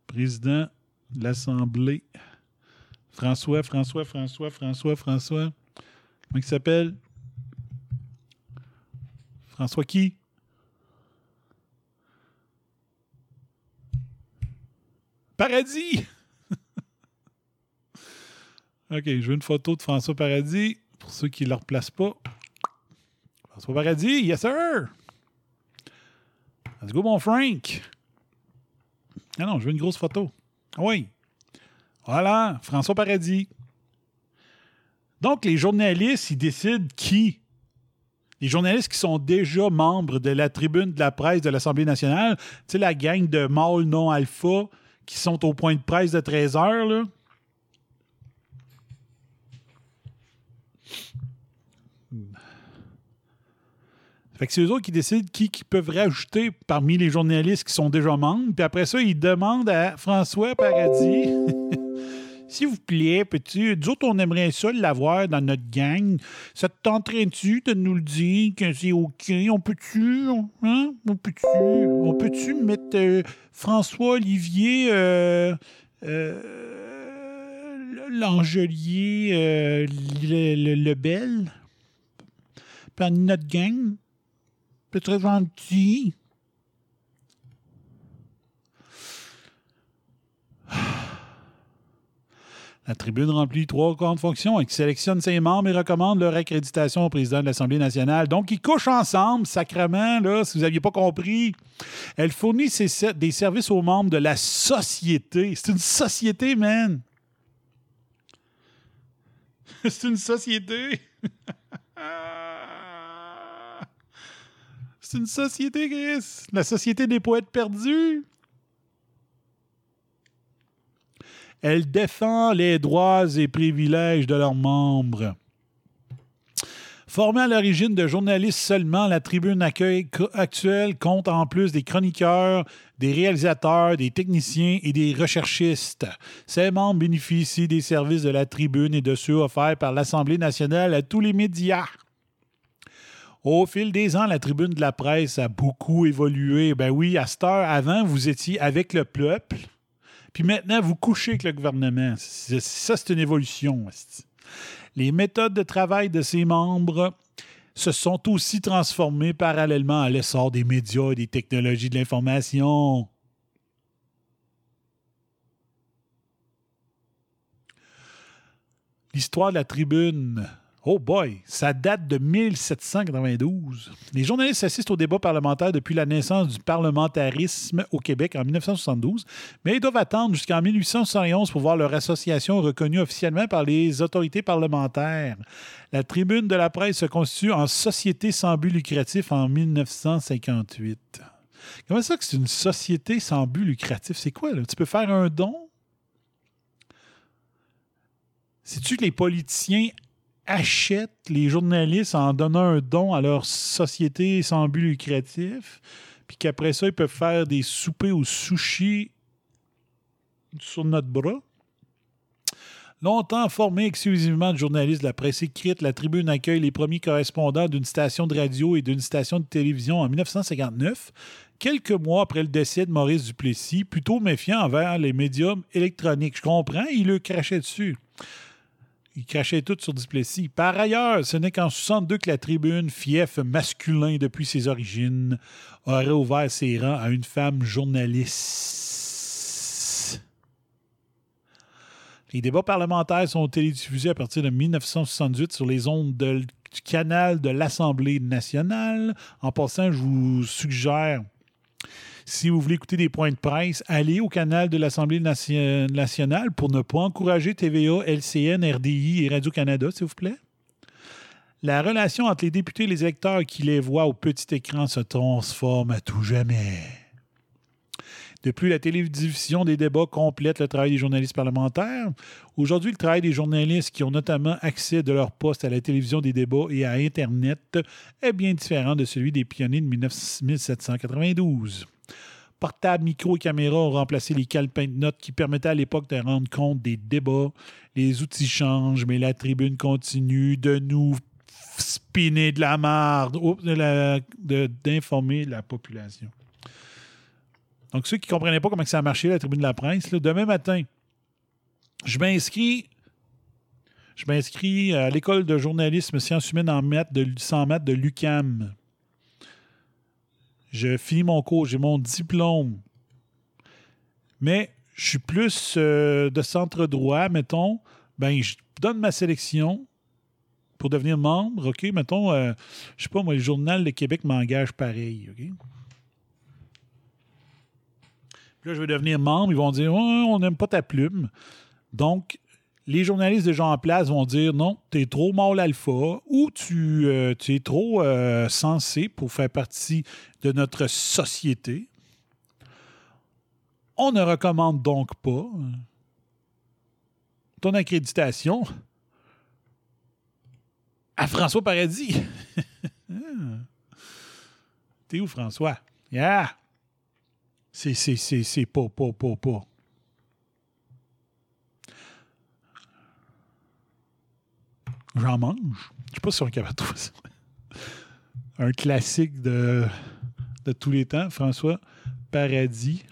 Président de l'Assemblée. François, François, François, François, François. Comment il s'appelle? François qui? Paradis! OK, je veux une photo de François Paradis. Pour ceux qui ne le replacent pas. François Paradis, yes sir! Let's go, mon Frank! Ah non, je veux une grosse photo. Oui. Voilà, François Paradis. Donc, les journalistes, ils décident qui? Les journalistes qui sont déjà membres de la tribune de la presse de l'Assemblée nationale, tu sais, la gang de mâles non alpha qui sont au point de presse de 13 heures, là. Fait que c'est eux autres qui décident qui, qui peuvent rajouter parmi les journalistes qui sont déjà membres. Puis après ça, ils demandent à François Paradis S'il vous plaît, petit, nous on aimerait ça l'avoir dans notre gang? Ça te tenterait-tu de nous le dire que c'est OK? On peut-tu, hein? On peut-tu, on peut-tu mettre euh, François-Olivier euh, euh, L'Angelier le, parmi notre gang? Peut-être gentil. La tribune remplit trois grandes fonctions. Elle sélectionne ses membres et recommande leur accréditation au président de l'Assemblée nationale. Donc, ils couchent ensemble, sacrement, si vous n'aviez pas compris. Elle fournit des services aux membres de la société. C'est une société, man. C'est une société. C'est une société, Chris. La société des poètes perdus. Elle défend les droits et privilèges de leurs membres. Formée à l'origine de journalistes seulement, la tribune accueil actuelle compte en plus des chroniqueurs, des réalisateurs, des techniciens et des recherchistes. Ses membres bénéficient des services de la tribune et de ceux offerts par l'Assemblée nationale à tous les médias. Au fil des ans, la tribune de la presse a beaucoup évolué. Ben oui, à cette heure, avant, vous étiez avec le peuple. Puis maintenant, vous couchez avec le gouvernement. Ça, c'est une évolution. Les méthodes de travail de ses membres se sont aussi transformées parallèlement à l'essor des médias et des technologies de l'information. L'histoire de la tribune Oh boy, ça date de 1792. Les journalistes assistent au débat parlementaire depuis la naissance du parlementarisme au Québec en 1972, mais ils doivent attendre jusqu'en 1871 pour voir leur association reconnue officiellement par les autorités parlementaires. La tribune de la presse se constitue en société sans but lucratif en 1958. Comment ça que c'est une société sans but lucratif? C'est quoi, là? Tu peux faire un don? C'est-tu que les politiciens achètent les journalistes en donnant un don à leur société sans but lucratif, puis qu'après ça, ils peuvent faire des soupers au sushi sur notre bras? Longtemps formé exclusivement de journalistes de la presse écrite, la Tribune accueille les premiers correspondants d'une station de radio et d'une station de télévision en 1959, quelques mois après le décès de Maurice Duplessis, plutôt méfiant envers les médiums électroniques. Je comprends, il le crachait dessus. Il crachait tout sur Duplessis. Par ailleurs, ce n'est qu'en 62 que la tribune, fief masculin depuis ses origines, aurait ouvert ses rangs à une femme journaliste. Les débats parlementaires sont télédiffusés à partir de 1978 sur les ondes de- du canal de l'Assemblée nationale. En passant, je vous suggère, si vous voulez écouter des points de presse, allez au canal de l'Assemblée nation- nationale pour ne pas encourager TVA, LCN, RDI et Radio-Canada, s'il vous plaît. La relation entre les députés et les électeurs qui les voient au petit écran se transforme à tout jamais. De plus, la télédiffusion des débats complète le travail des journalistes parlementaires. Aujourd'hui, le travail des journalistes qui ont notamment accès de leur poste à la télévision des débats et à Internet est bien différent de celui des pionniers de 19 1792. Portables, micros et caméras ont remplacé les calepins de notes qui permettaient à l'époque de rendre compte des débats. Les outils changent, mais la tribune continue de nous spinner de la marde, de- d'informer la population. Donc, ceux qui ne comprenaient pas comment ça a marché, la tribune de la presse, là, demain matin, je m'inscris. Je m'inscris à l'école de journalisme sciences humaines en maths de 100 maths de l'UCAM. Je finis mon cours, j'ai mon diplôme. Mais je suis plus euh, de centre droit, mettons. Ben, je donne ma sélection pour devenir membre, OK? Mettons, euh, je sais pas, moi, le Journal de Québec m'engage pareil, OK? Là, je vais devenir membre. Ils vont dire on n'aime pas ta plume. Donc, les journalistes déjà en place vont dire non, tu es trop mâle alpha ou tu, euh, es trop euh, sensé pour faire partie de notre société. On ne recommande donc pas ton accréditation à François Paradis. T'es où, François? Yeah! C'est pas, pas, pas, pas. J'en mange. Je sais pas si on est de. Un classique de, de tous les temps. François Paradis.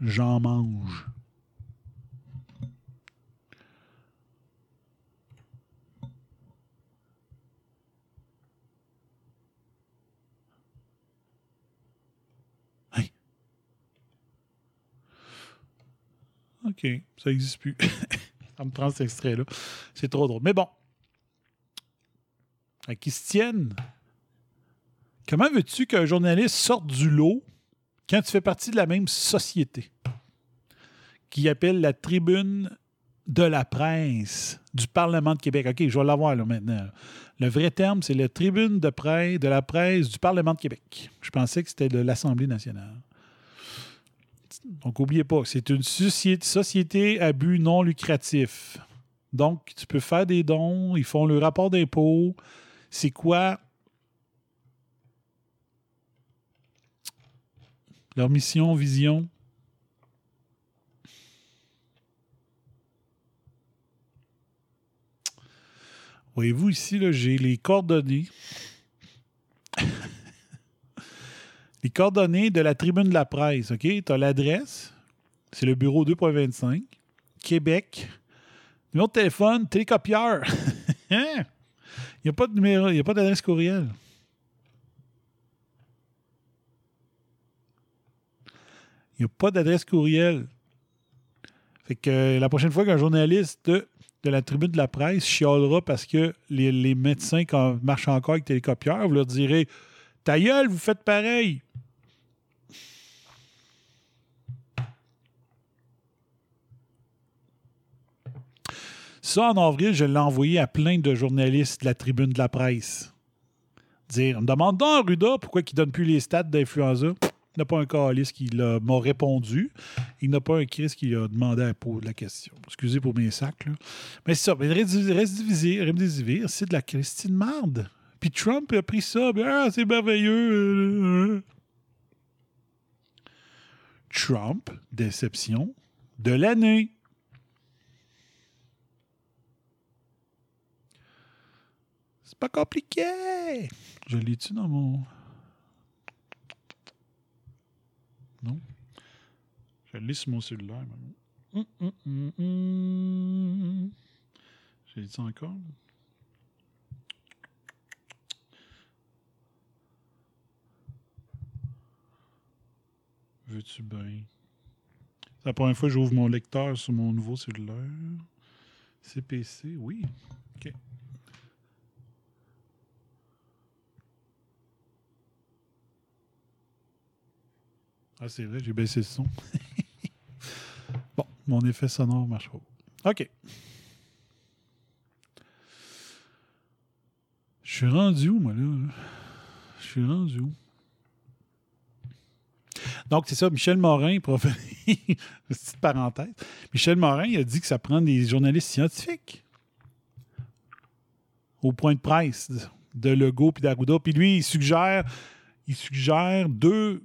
J'en mange. OK, ça n'existe plus. ça me prend cet extrait-là. C'est trop drôle. Mais bon. Qui se tiennent. Comment veux-tu qu'un journaliste sorte du lot quand tu fais partie de la même société? Qui appelle la tribune de la presse du Parlement de Québec? OK, je vais l'avoir là maintenant. Le vrai terme, c'est la tribune de presse de la presse du Parlement de Québec. Je pensais que c'était de l'Assemblée nationale. Donc, n'oubliez pas, c'est une société à but non lucratif. Donc, tu peux faire des dons, ils font le rapport d'impôt. C'est quoi leur mission, vision? Voyez-vous ici, j'ai les coordonnées. les coordonnées de la tribune de la presse, OK? Tu as l'adresse, c'est le bureau 2.25, Québec. Numéro de téléphone, télécopieur. Il n'y a pas de numéro, il n'y a pas d'adresse courriel. Il n'y a pas d'adresse courriel. Fait que euh, la prochaine fois qu'un journaliste de la tribune de la presse chialera parce que les, les médecins quand, marchent encore avec télécopieurs, vous leur direz Ta gueule, vous faites pareil. Ça, en avril, je l'ai envoyé à plein de journalistes de la tribune de la presse. Dire, on me demande donc, Ruda, pourquoi il ne donne plus les stats d'influenza. Il n'a pas un calice qui m'a répondu. Il n'a pas un Chris qui a demandé à poser la question. Excusez pour mes sacs. Là. Mais c'est ça. Mais Remdesivir, c'est de la Christine marde. Puis Trump a pris ça. Ah, c'est merveilleux. euh, euh. Trump, déception de l'année. Pas compliqué. Je l'ai-tu dans mon. Non? Je l'ai sur mon cellulaire. maman. J'ai dit ça encore? Veux-tu bien? C'est la première fois que j'ouvre mon lecteur sur mon nouveau cellulaire. CPC, oui. OK. Ah, c'est vrai, j'ai baissé le son. bon, mon effet sonore marche pas. OK. Je suis rendu où, moi, là? Je suis rendu où? Donc, c'est ça, Michel Morin, prof... petite parenthèse. Michel Morin, il a dit que ça prend des journalistes scientifiques au point de presse de Legault puis d'Arruda. Puis lui, il suggère, il suggère deux,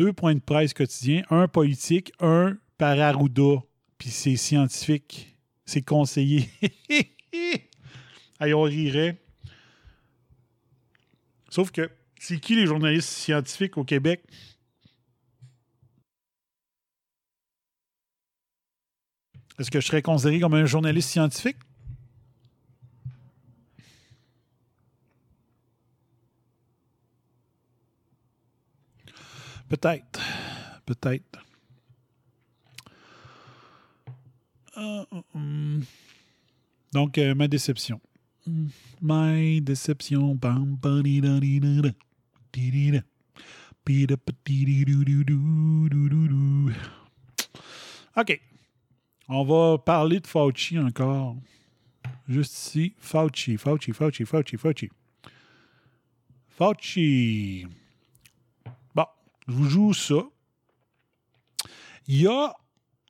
deux points de presse quotidiens, un politique, un par Arruda. Puis c'est scientifique, c'est conseillé. Allez, on rirait. Sauf que, c'est qui les journalistes scientifiques au Québec? Est-ce que je serais considéré comme un journaliste scientifique? Peut-être. Peut-être. Euh, hum. Donc, euh, ma déception. Hum, Ma déception. OK. On va parler de Fauci encore. Juste ici. Fauci, Fauci, Fauci, Fauci, Fauci. Fauci. Je vous joue ça. Il y a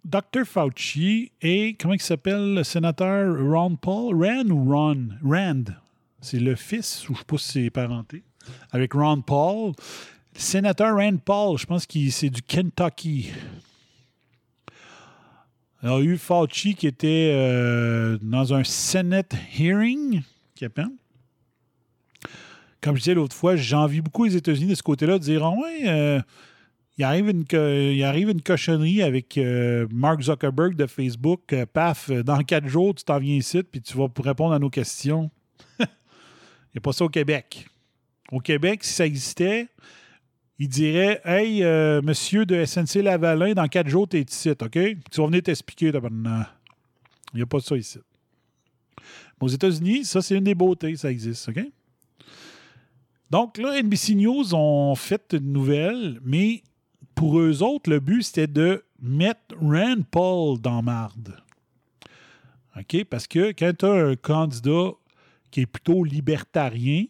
Dr. Fauci et, comment il s'appelle, le sénateur Ron Paul? Rand ou Ron? Rand. C'est le fils, ou je ne sais pas si c'est parenté, avec Ron Paul. Le sénateur Rand Paul, je pense que c'est du Kentucky. Il y a eu Fauci qui était euh, dans un Senate hearing, qui. Comme je disais l'autre fois, j'envie beaucoup les États-Unis de ce côté-là, de dire Ah ouais, euh, il, arrive une, il arrive une cochonnerie avec euh, Mark Zuckerberg de Facebook. euh, paf, dans quatre jours, tu t'en viens ici, puis tu vas répondre à nos questions. Il n'y a pas ça au Québec. Au Québec, si ça existait, il dirait Hey, monsieur de SNC Lavalin, dans quatre jours, t'es ici, OK? Tu vas venir t'expliquer. Il n'y a pas ça ici. Mais aux États-Unis, ça, c'est une des beautés, ça existe, OK? Donc là, NBC News ont fait une nouvelle, mais pour eux autres, le but, c'était de mettre Rand Paul dans marde. OK? Parce que quand tu as un candidat qui est plutôt libertarien,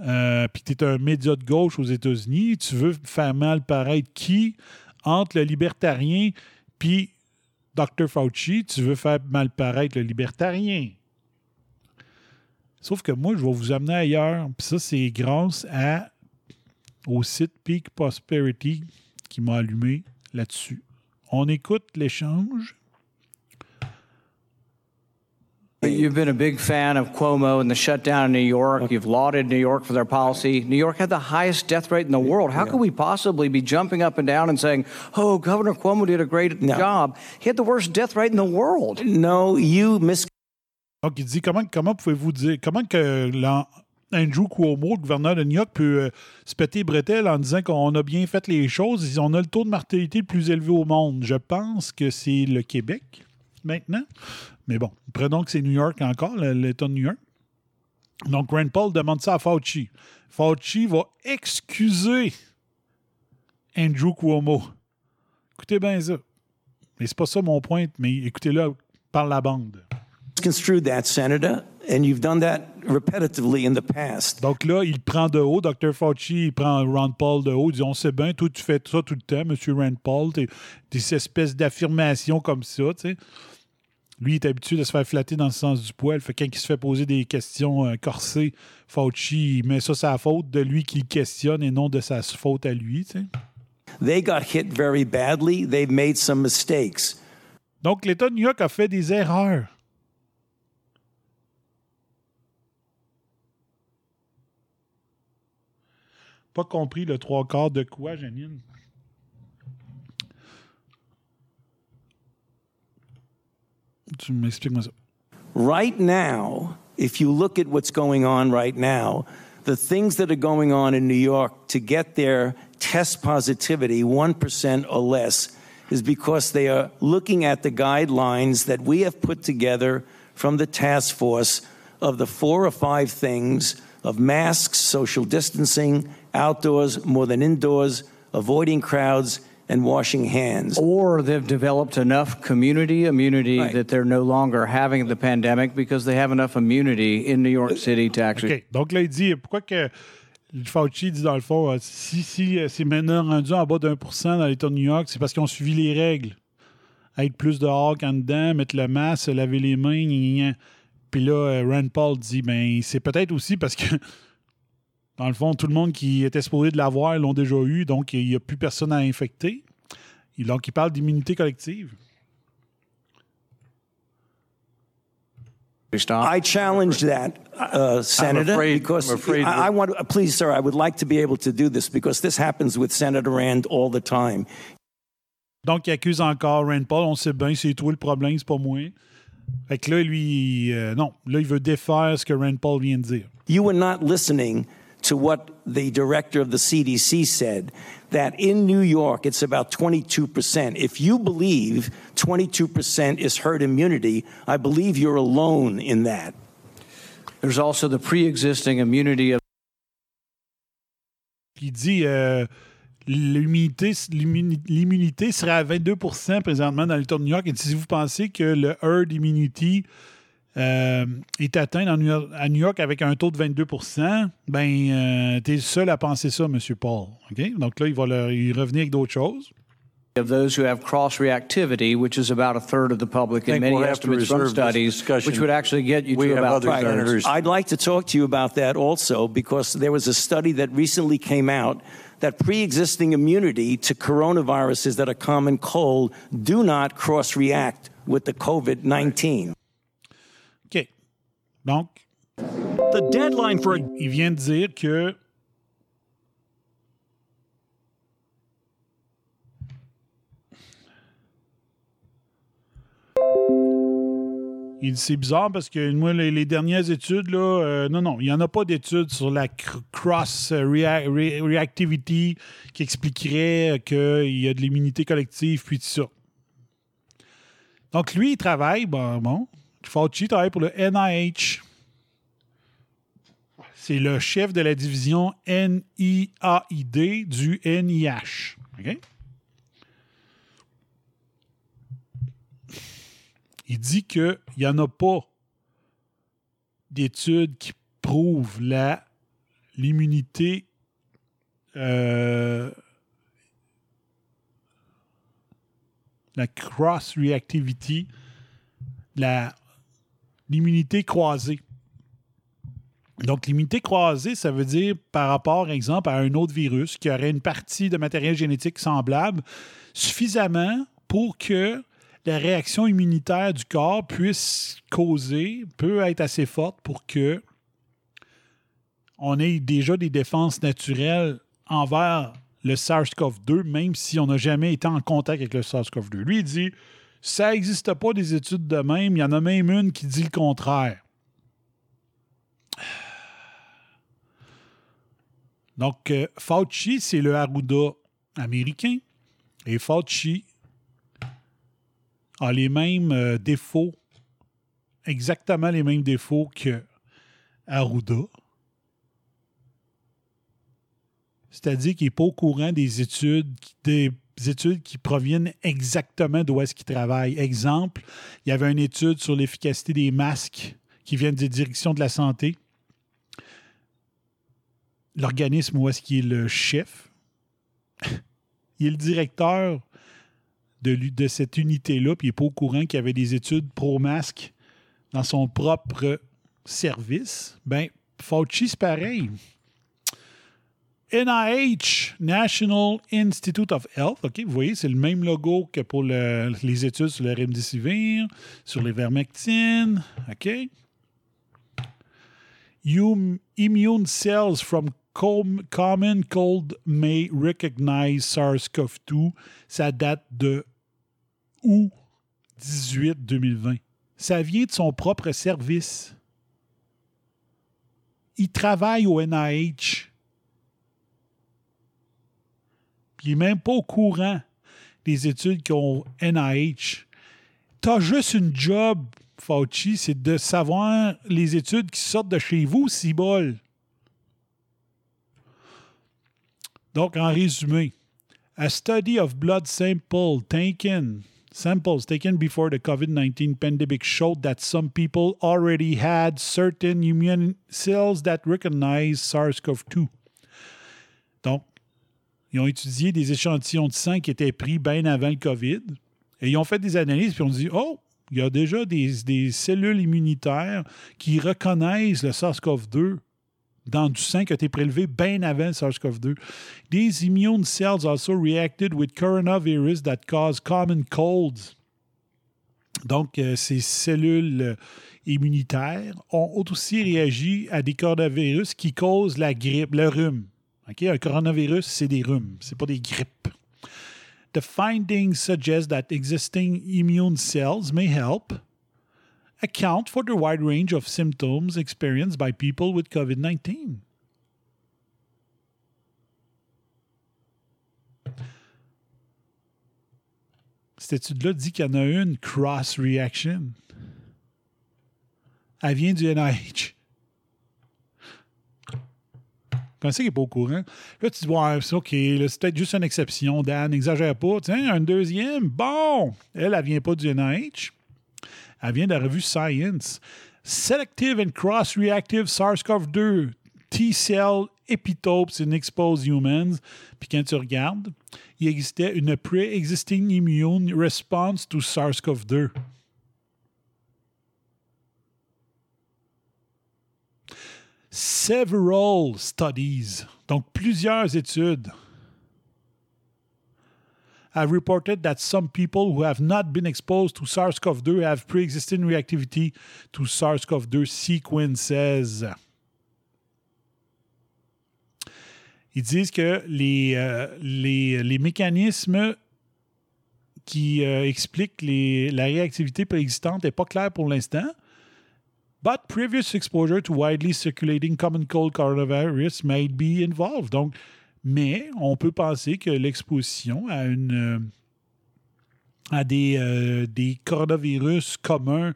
euh, puis tu es un média de gauche aux États-Unis, tu veux faire mal paraître qui entre le libertarien puis Dr. Fauci, tu veux faire mal paraître le libertarien. Sauf que moi, je vais vous amener ailleurs. Puis ça, c'est grâce à, au site Peak Prosperity qui m'a allumé là-dessus. On écoute l'échange. You've been a big fan of Cuomo and the shutdown in New York. You've lauded New York for their policy. New York had the highest death rate in the world. How could we possibly be jumping up and down and saying, oh, Governor Cuomo did a great job? He had the worst death rate in the world. No, you mis. Donc, il dit comment, comment pouvez-vous dire, comment que Andrew Cuomo, le gouverneur de New York, peut euh, se péter les bretelles en disant qu'on a bien fait les choses? On a le taux de mortalité le plus élevé au monde. Je pense que c'est le Québec. maintenant. Mais bon, prenons que c'est New York encore, l'État de New York. Donc, Rand Paul demande ça à Fauci. Fauci va excuser Andrew Cuomo. Écoutez bien ça. Mais c'est pas ça mon point, mais écoutez-le par la bande. Construed that, Senator, and you've done that repetitively in the past. Donc là, il prend de haut, Dr. Fauci, il prend Rand Paul de haut, il dit On sait bien, toi, tu fais ça tout le temps, M. Rand Paul, des espèces d'affirmations comme ça, tu sais. Lui, il est habitué de se faire flatter dans le sens du poil. Fait quand il se fait poser des questions euh, corsées, Fauci, il met ça sa faute de lui qui le questionne et non de sa faute à lui. Tu sais. They got hit very badly. They've made some mistakes. Donc, l'État de New York a fait des erreurs. Pas compris le trois quarts de quoi, Janine? Tu m'expliques-moi ça. Right now, if you look at what's going on right now, the things that are going on in New York to get their test positivity 1% or less is because they are looking at the guidelines that we have put together from the task force of the four or five things of masks, social distancing, outdoors more than indoors, avoiding crowds, and washing hands. Or they've developed enough community immunity Right. that they're no longer having the pandemic because they have enough immunity in New York City to actually. OK. Donc là, il dit pourquoi que Fauci dit dans le fond, euh, si, si euh, c'est maintenant rendu en bas d'un pour cent dans l'État de New York, c'est parce qu'ils ont suivi les règles. Être plus dehors qu'en dedans, mettre le masque, laver les mains, gna, gna. Puis là, euh, Rand Paul dit ben c'est peut-être aussi parce que dans le fond, tout le monde qui était supposé de l'avoir l'ont déjà eu, donc il n'y a plus personne à infecter. Donc, il parle d'immunité collective. I challenge that, uh, Senator, afraid- because I'm afraid I, I want. Please, sir, I would like to be able to do this because this happens with Senator Rand all the time. Donc, il accuse encore Rand Paul. On sait bien, c'est toi le problème, c'est pas moi. Fait que là, lui, euh, non. Là, il veut défaire ce que Rand Paul vient de dire. You were not listening to what the director of the CDC said that in New York it's about 22%. If you believe 22% is herd immunity, I believe you're alone in that. There's also the pre existing immunity of Il dit euh, l'immunité, serait à 22 présentement dans l'État de New York. Et si vous pensez que le herd immunity euh, est atteint dans New York- à New York avec un taux de 22% ben, euh, t'es le seul à penser ça, M. Paul. OK? Donc là, il va leur- il revenir avec d'autres choses. of those who have cross reactivity, which is about a third of the public in many we'll estimates from studies, which would actually get you We to about senators. I'd like to talk to you about that also because there was a study that recently came out that pre-existing immunity to coronaviruses that are common cold do not cross-react with the COVID-19. OK. Donc, The deadline for a il vient de dire que C'est bizarre parce que moi, les, dernières études, là, euh, non, non, il n'y en a pas d'études sur la cr- cross euh, rea- re- reactivity qui expliquerait qu'il y a de l'immunité collective, puis tout ça. Donc, lui, il travaille, bon, bon Fauci travaille pour le NIH. C'est le chef de la division NIAID du NIH. Il dit qu'il n'y en a pas d'études qui prouvent l'immunité euh, la cross-reactivity, l'immunité croisée. Donc, l'immunité croisée, ça veut dire par rapport, exemple, à un autre virus qui aurait une partie de matériel génétique semblable, suffisamment pour que la réaction immunitaire du corps puisse causer, peut être assez forte pour que on ait déjà des défenses naturelles envers le SARS-CoV-2, même si on n'a jamais été en contact avec le SARS-CoV-2. Lui, il dit ça n'existe pas des études de même, il y en a même une qui dit le contraire. Donc, euh, Fauci, c'est le Arruda américain. Et Fauci a les mêmes euh, défauts, exactement les mêmes défauts que Arruda. C'est-à-dire qu'il n'est pas au courant des études, des études qui proviennent exactement d'où est-ce qu'il travaille. Exemple, il y avait une étude sur l'efficacité des masques qui viennent des directions de la santé. L'organisme où est-ce qu'il est le chef, il est le directeur de, cette unité-là, puis il n'est pas au courant qu'il y avait des études pro-masque dans son propre service. Ben, Fauci, c'est pareil. NIH, National Institute of Health. OK, vous voyez, c'est le même logo que pour le- les études sur le remdesivir, sur les vermectines. OK. Immune cells from common cold may recognize SARS-CoV-2. Ça date de août 18 2020. Ça vient de son propre service. Il travaille au NIH. Il n'est même pas au courant des études qu'ont NIH. Tu as juste une job, Fauci, c'est de savoir les études qui sortent de chez vous, si. Donc, en résumé, a study of blood sample taken samples taken before the COVID-19 pandemic showed that some people already had certain immune cells that recognize SARS-CoV-2. Donc, ils ont étudié des échantillons de sang qui étaient pris bien avant le COVID et ils ont fait des analyses puis on dit oh, il y a déjà des, des cellules immunitaires qui reconnaissent le SARS-CoV-2 dans du sang qui a été prélevé bien avant le SARS-CoV-2. These immune cells also reacted with coronavirus that cause common colds. Donc, euh, ces cellules euh, immunitaires ont aussi réagi à des coronavirus qui causent la grippe, le rhume. OK? Un coronavirus, c'est des rhumes, c'est pas des grippes. The findings suggest that existing immune cells may help account for the wide range of symptoms experienced by people with COVID 19. Cette étude-là dit qu'il y en a une cross-reaction? Elle vient du NIH. Pensez qu'il n'est pas au courant. Là, tu dis, ouais, c'est OK, c'est peut-être juste une exception, Dan, n'exagère pas. Tiens, un deuxième, bon! Elle, elle vient pas du NIH. Elle vient de la revue Science. Selective and cross-reactive SARS-CoV-2 T-cell epitopes in exposed humans. Puis quand tu regardes, il existait une pre-existing immune response to SARS-CoV-2. Several studies, donc plusieurs études, have reported that some people who have not been exposed to SARS CoV 2 have pre existing reactivity to SARS CoV 2 sequences. Ils disent que les, euh, les, les mécanismes qui euh, expliquent les- la réactivité préexistante n'est pas clair pour l'instant. But previous exposure to widely circulating common cold coronavirus may be involved. Donc, mais on peut penser que l'exposition à une euh, à des, euh, des coronavirus communs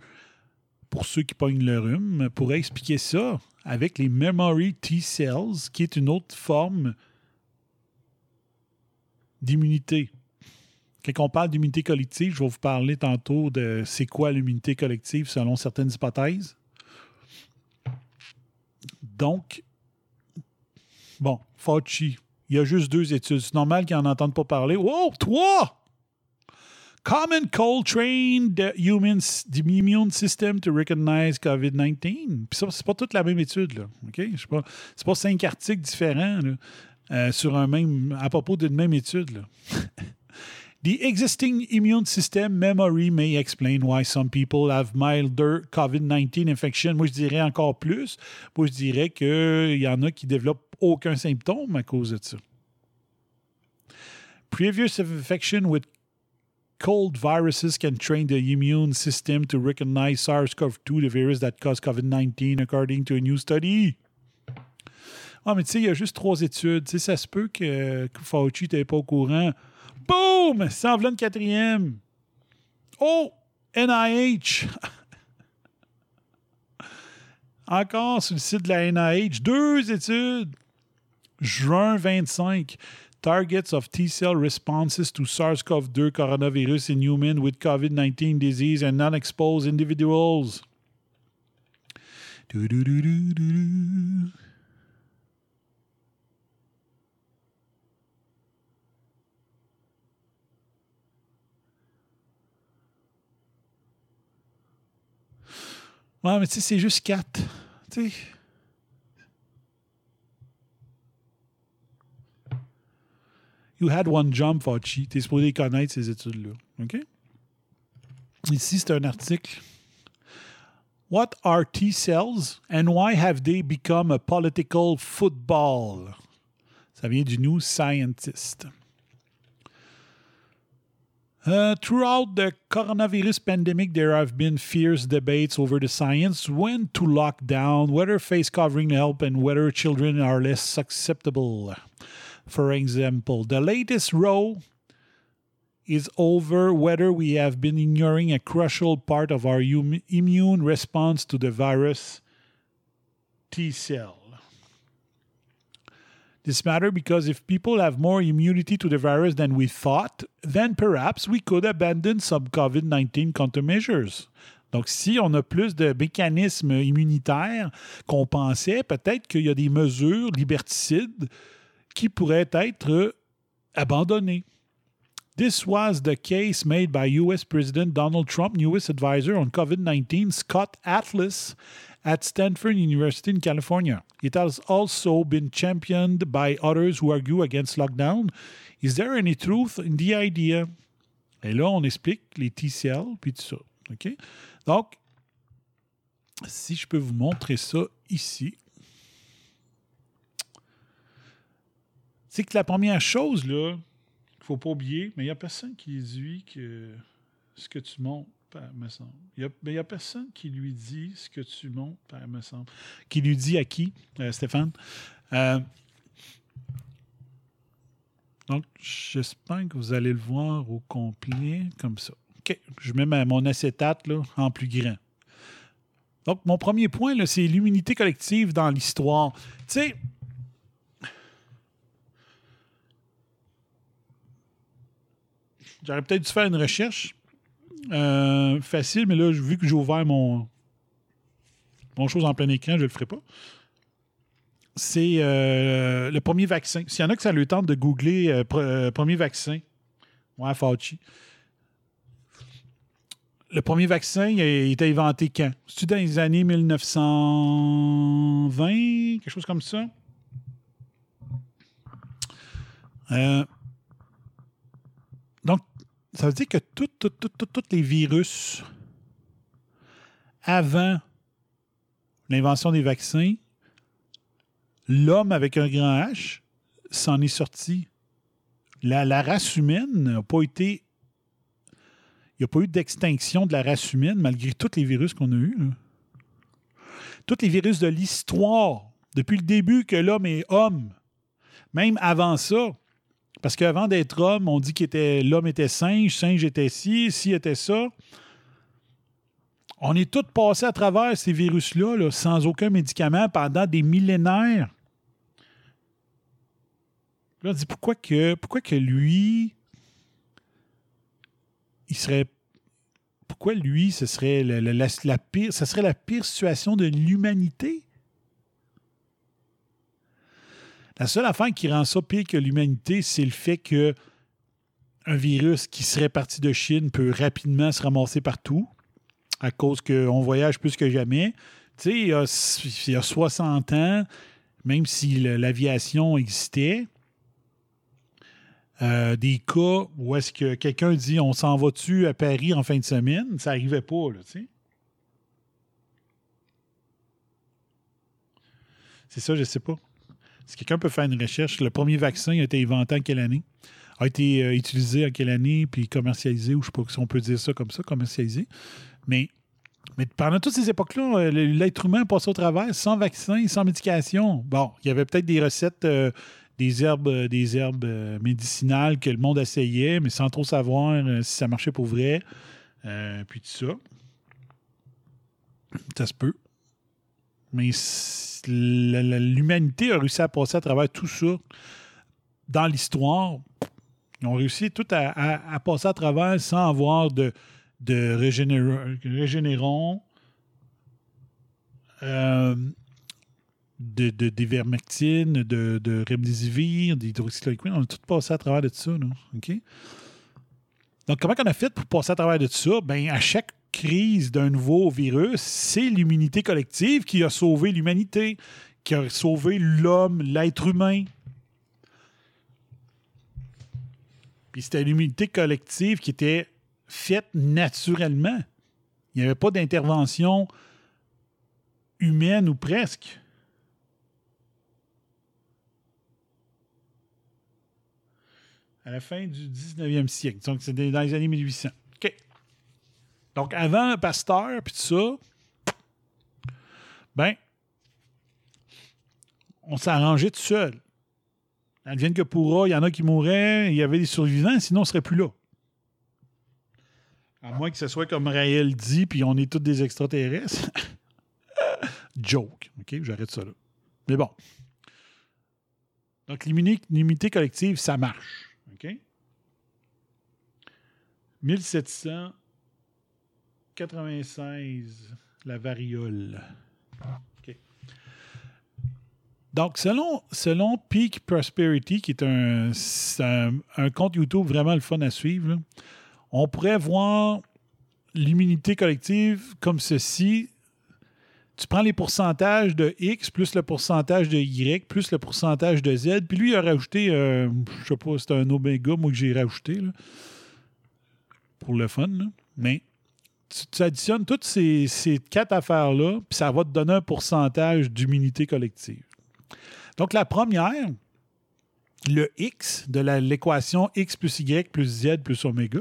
pour ceux qui pognent le rhume pourrait expliquer ça avec les memory T cells, qui est une autre forme d'immunité. Quand on parle d'immunité collective, je vais vous parler tantôt de c'est quoi l'immunité collective selon certaines hypothèses. Donc, bon, Fauci, il y a juste deux études. C'est normal qu'ils n'en entendent pas parler. Wow, trois! Common cold trained the human the immune system to recognize COVID-19. Puis ça, c'est pas toute la même étude, là. OK? Sais pas. C'est pas cinq articles différents, euh, sur un même, à propos d'une même étude, là. The existing immune system memory may explain why some people have milder COVID-19 infection. Moi, je dirais encore plus. Moi, je dirais qu'il y en a qui développent aucun symptôme à cause de ça. Previous infection with cold viruses can train the immune system to recognize SARS-CoV-2, the virus that caused COVID-19, according to a new study. Ah, mais tu sais, il y a juste trois études. Tu ça se peut que, que Fauci n'était pas au courant. Boum! Ça en une quatrième. Oh, NIH. Encore sur le site de la NIH, deux études. Juin 25. Targets of T cell responses to SARS CoV 2 coronavirus in humans with COVID 19 disease and non exposed individuals. Ouais, mais tu sais, c'est juste quatre. Tu sais. You had one jump, Fauci. T'es supposé connaître ces études-là. OK? Ici, c'est un article. What are T cells and why have they become a political football? Ça vient du New Scientist. Uh, throughout the coronavirus pandemic, there have been fierce debates over the science when to lock down, whether face covering help, and whether children are less susceptible. For example, the latest row is over whether we have been ignoring a crucial part of our hum- immune response to the virus T cell. This matter because if people have more immunity to the virus than we thought, then perhaps we could abandon some COVID 19 countermeasures. Donc, si on a plus de mécanismes immunitaires qu'on pensait, peut-être qu'il y a des mesures liberticides qui pourraient être abandonnées. This was the case made by U.S. President Donald Trump, newest advisor on COVID 19, Scott Atlas, at Stanford University in California. It has also been championed by others who argue against lockdown. Is there any truth in the idea? Et là, on explique les TCL puis tout ça. OK? Donc, si je peux vous montrer ça ici. C'est que la première chose, là, qu'il faut pas oublier, mais il n'y a personne qui dit que ce que tu montres, me semble. Il n'y a, personne qui lui dit ce que tu montres, me semble. Qui lui dit à qui, euh, Stéphane? Euh, donc, j'espère que vous allez le voir au complet, comme ça. OK, je mets mon acétate là, en plus grand. Donc, mon premier point, c'est l'immunité collective dans l'histoire. Tu sais, j'aurais peut-être dû faire une recherche euh, facile, mais là, vu que j'ai ouvert mon, mon chose en plein écran, je ne le ferai pas. C'est euh, le premier vaccin. S'il y en a que ça le tente de googler euh, pr- premier vaccin, ouais, Fauci. Le premier vaccin il a été inventé quand? C'est-tu dans les années 1920, quelque chose comme ça? Euh, ça veut dire que tous les virus, avant l'invention des vaccins, l'homme avec un grand H s'en est sorti. La, race humaine n'a pas été. Il n'y a pas eu d'extinction de la race humaine malgré tous les virus qu'on a eus. Tous les virus de l'histoire, depuis le début que l'homme est homme, même avant ça, parce qu'avant d'être homme, on dit que l'homme était singe, singe était ci, ci était ça. On est tous passés à travers ces virus-là là, sans aucun médicament pendant des millénaires. Là, on dit pourquoi que, lui, il serait. Pourquoi lui, ce serait la pire, ce serait la pire situation de l'humanité? La seule affaire qui rend ça pire que l'humanité, c'est le fait que un virus qui serait parti de Chine peut rapidement se ramasser partout à cause qu'on voyage plus que jamais. Tu sais, il y a, il y a 60 ans, même si l'aviation existait, euh, des cas où est-ce que quelqu'un dit on s'en va-tu à Paris en fin de semaine, ça n'arrivait pas, là, tu sais. C'est ça, je sais pas. Si quelqu'un peut faire une recherche, le premier vaccin a été inventé en quelle année? A été euh, utilisé en quelle année, puis commercialisé, ou je ne sais pas si on peut dire ça comme ça, commercialisé. Mais, mais pendant toutes ces époques-là, euh, l'être humain passait au travers sans vaccin, sans médication. Bon, il y avait peut-être des recettes, euh, des herbes, des herbes médicinales que le monde essayait, mais sans trop savoir si ça marchait pour vrai. Puis tout ça. Ça se peut. Mais l'humanité a réussi à passer à travers tout ça dans l'histoire. Ils ont réussi tout à, passer à travers sans avoir de, de régénér- régénérons, euh, de, de, de, de remdesivir. On a tout passé à travers de ça. là. OK? Donc, comment on a fait pour passer à travers de ça? Ben, à chaque crise d'un nouveau virus, c'est l'immunité collective qui a sauvé l'humanité, qui a sauvé l'homme, l'être humain. Puis c'était l'immunité collective qui était faite naturellement. Il n'y avait pas d'intervention humaine ou presque. À la fin du 19e siècle. Donc, c'est dans les années 1800. Donc, avant Pasteur, puis tout ça, ben, on s'arrangeait tout seul. Advienne que pourra, il y en a qui mourraient, il y avait des survivants, sinon on ne serait plus là. À moins que ce soit comme Raël dit, puis on est tous des extraterrestres. Joke. OK, j'arrête ça là. Mais bon. Donc, l'immuni- l'immunité collective, ça marche. OK? 1796, la variole. Donc, selon, selon Peak Prosperity, qui est un, un, compte YouTube vraiment le fun à suivre, on pourrait voir l'immunité collective comme ceci. Tu prends les pourcentages de X plus le pourcentage de Y plus le pourcentage de Z. Puis lui, il a rajouté, euh, je sais pas, c'est un oméga, moi, que j'ai rajouté, pour le fun. Mais tu, additionnes toutes ces, ces quatre affaires-là, puis ça va te donner un pourcentage d'immunité collective. Donc, la première, le X de l'équation X plus Y plus Z plus oméga,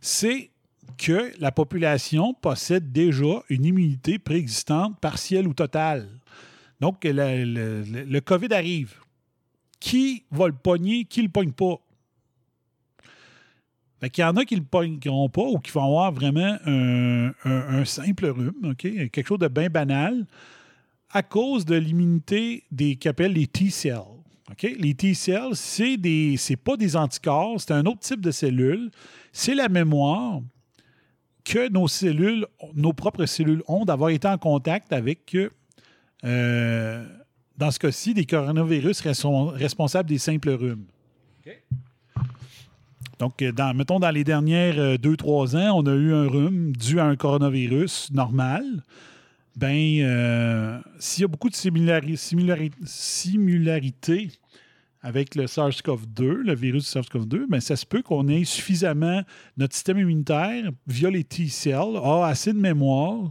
c'est que la population possède déjà une immunité préexistante, partielle ou totale. Donc, le- le COVID arrive. Qui va le pogner, qui ne le pogne pas? Fait qu'il y en a qui ne le pogneront pas ou qui vont avoir vraiment un, simple rhume, OK? quelque chose de bien banal, à cause de l'immunité des qu'appellent les T-cells. OK? Les T-cells, c'est des pas des anticorps, c'est un autre type de cellules. C'est la mémoire que nos cellules, nos propres cellules ont d'avoir été en contact avec, euh, dans ce cas-ci, des coronavirus respon- responsables des simples rhumes. Donc, euh, mettons, dans les dernières 2-3 ans, on a eu un rhume dû à un coronavirus normal. Ben, euh, s'il y a beaucoup de similari- similari- similarité avec le SARS-CoV-2, le virus du SARS-CoV-2, ben, ça se peut qu'on ait suffisamment, notre système immunitaire, via les T-cells, a assez de mémoire.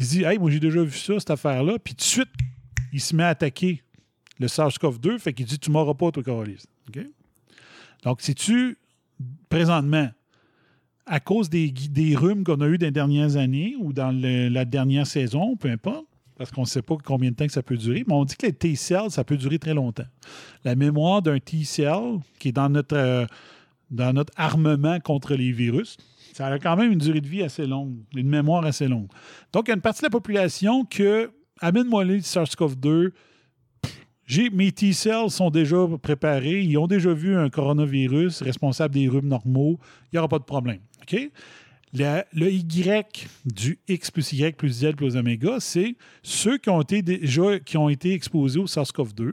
Il dit, hey, moi j'ai déjà vu ça, cette affaire-là, puis tout de suite, il se met à attaquer le SARS-CoV-2, fait qu'il dit, tu m'auras pas, toi, Carolis. OK? Donc, sais-tu, présentement, à cause des, des rhumes qu'on a eu dans les dernières années ou dans la dernière saison, peu importe, parce qu'on ne sait pas combien de temps que ça peut durer, mais on dit que les T-cells, ça peut durer très longtemps. La mémoire d'un T-cell, qui est dans notre, euh, dans notre armement contre les virus, ça a quand même une durée de vie assez longue, une mémoire assez longue. Donc, il y a une partie de la population que, amène-moi le SARS-CoV-2, j'ai, mes T-cells sont déjà préparés. Ils ont déjà vu un coronavirus responsable des rhumes normaux. Il n'y aura pas de problème. OK? Le, Y du X plus Y plus Z plus oméga, c'est ceux qui ont été déjà qui ont été exposés au SARS-CoV-2.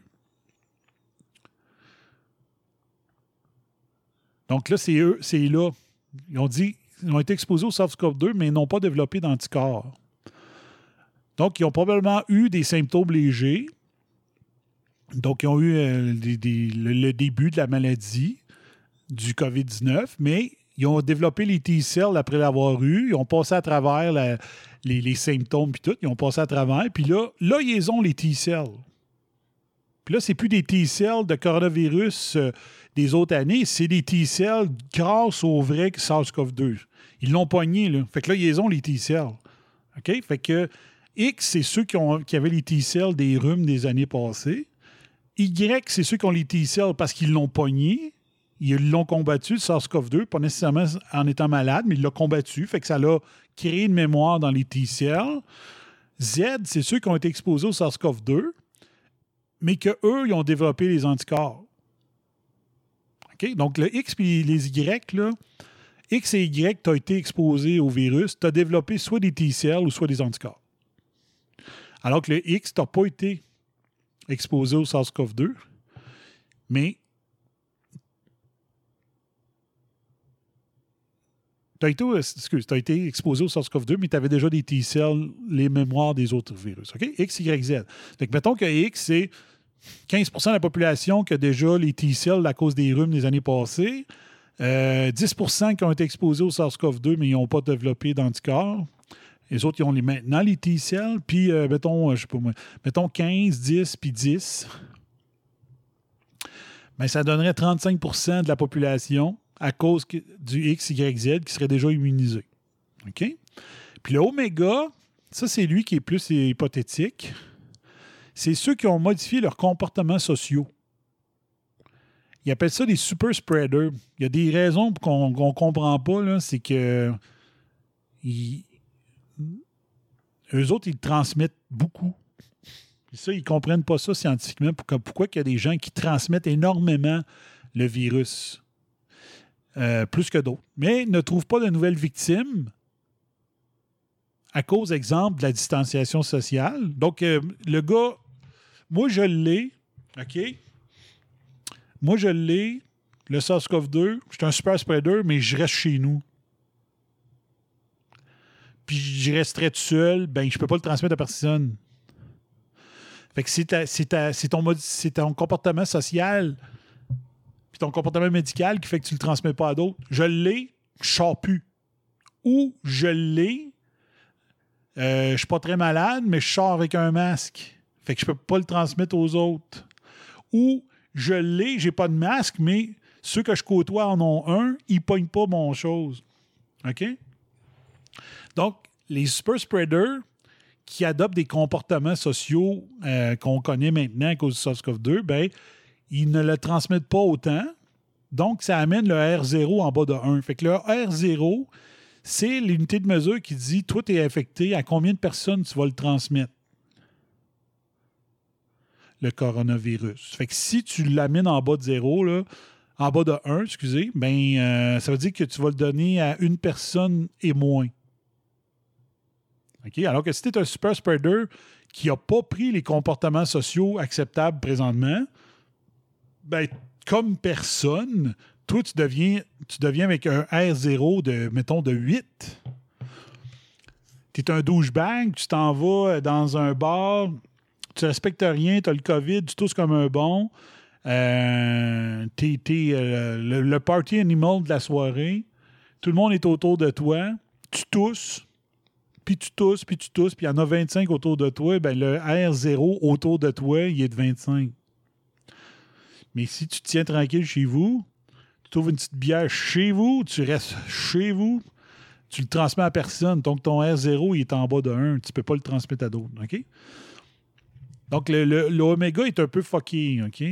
Donc là, c'est eux, c'est là. Ils ont dit ils ont été exposés au SARS-CoV-2, mais ils n'ont pas développé d'anticorps. Donc, ils ont probablement eu des symptômes légers. Donc, ils ont eu euh, le, début de la maladie du COVID-19, mais ils ont développé les T-cells après l'avoir eu. Ils ont passé à travers les symptômes puis tout. Ils ont passé à travers. Puis là, là, ils ont les T-cells. Puis là, c'est plus des T-cells de coronavirus euh, des autres années, c'est des T-cells grâce au vrai SARS-CoV-2. Ils l'ont pogné, là. Fait que là, ils ont les T-cells. OK? Fait que X, c'est ceux qui, ont, qui avaient les T-cells des rhumes des années passées. Y, c'est ceux qui ont les T-cells parce qu'ils l'ont pogné. ils l'ont combattu, le SARS-CoV-2, pas nécessairement en étant malade, mais ils l'ont combattu. Fait que ça l'a créé une mémoire dans les T-cells. Z, c'est ceux qui ont été exposés au SARS-CoV-2, mais qu'eux, ils ont développé les anticorps. OK? Donc, le X et les Y, X et Y, tu as été exposé au virus, tu as développé soit des T-cells ou soit des anticorps. Alors que le X, tu n'as pas été exposé au SARS-CoV-2, mais tu as, été, exposé au SARS-CoV-2, mais tu avais déjà des T-cells, les mémoires des autres virus. OK? X, Y, Z. Donc, mettons que X, c'est 15% de la population qui a déjà les T-cells à cause des rhumes des années passées. 10% euh, qui ont été exposés au SARS-CoV-2, mais ils n'ont pas développé d'anticorps. Les autres, ils ont les, maintenant les T-cells, puis euh, mettons, euh, je sais pas mettons 15, 10, puis 10. Mais ça donnerait 35% de la population à cause du X, Y, Z qui serait déjà immunisé. OK? Puis le oméga, ça, c'est lui qui est plus hypothétique. C'est ceux qui ont modifié leurs comportements sociaux. Ils appellent ça des super spreaders. Il y a des raisons qu'on ne comprend pas. C'est que eux autres, ils transmettent beaucoup. Et ça, ils ne comprennent pas ça scientifiquement. Pourquoi, il y a des gens qui transmettent énormément le virus? Euh, plus que d'autres. Mais ne trouvent pas de nouvelles victimes à cause, exemple, de la distanciation sociale. Donc, euh, le gars, moi, je l'ai, OK? Moi, je l'ai, le SARS-CoV-2. Je suis un super spreader, mais je reste chez nous. Je resterai tout seul, ben je peux pas le transmettre à personne. Fait que c'est ton, ton comportement social puis ton comportement médical qui fait que tu le transmets pas à d'autres. Je l'ai, je sors plus. Ou je l'ai, euh, je suis pas très malade, mais je sors avec un masque. Fait que je peux pas le transmettre aux autres. Ou je l'ai, j'ai pas de masque, mais ceux que je côtoie en ont un, ils pognent pas mon chose. OK? Donc, les super spreaders qui adoptent des comportements sociaux euh, qu'on connaît maintenant à cause du SARS-CoV-2, ben, ils ne le transmettent pas autant. Donc, ça amène le R0 en bas de 1. Fait que le R0, c'est l'unité de mesure qui dit, toi, tu es affecté, à combien de personnes tu vas le transmettre? le coronavirus. Fait que si tu l'amènes en bas de 0, là, en bas de 1, excusez, ben, euh, ça veut dire que tu vas le donner à une personne et moins. Alors que si tu es un super spreader qui n'a pas pris les comportements sociaux acceptables présentement, ben, comme personne, toi, tu deviens, tu deviens avec un R0 de, mettons, de 8. Tu es un douchebag, tu t'en vas dans un bar, tu respectes rien, tu as le COVID, tu tousses comme un bon. Euh, tu es, euh, le, party animal de la soirée. Tout le monde est autour de toi. Tu tousses, puis tu tousses, puis tu tousses, puis il y en a 25 autour de toi. Ben, le R0 autour de toi, il est de 25. Mais si tu te tiens tranquille chez vous, tu trouves une petite bière chez vous, tu restes chez vous, tu le transmets à personne. Donc, ton R0, il est en bas de 1. Tu ne peux pas le transmettre à d'autres. OK? Donc, l'oméga est un peu fucky, OK?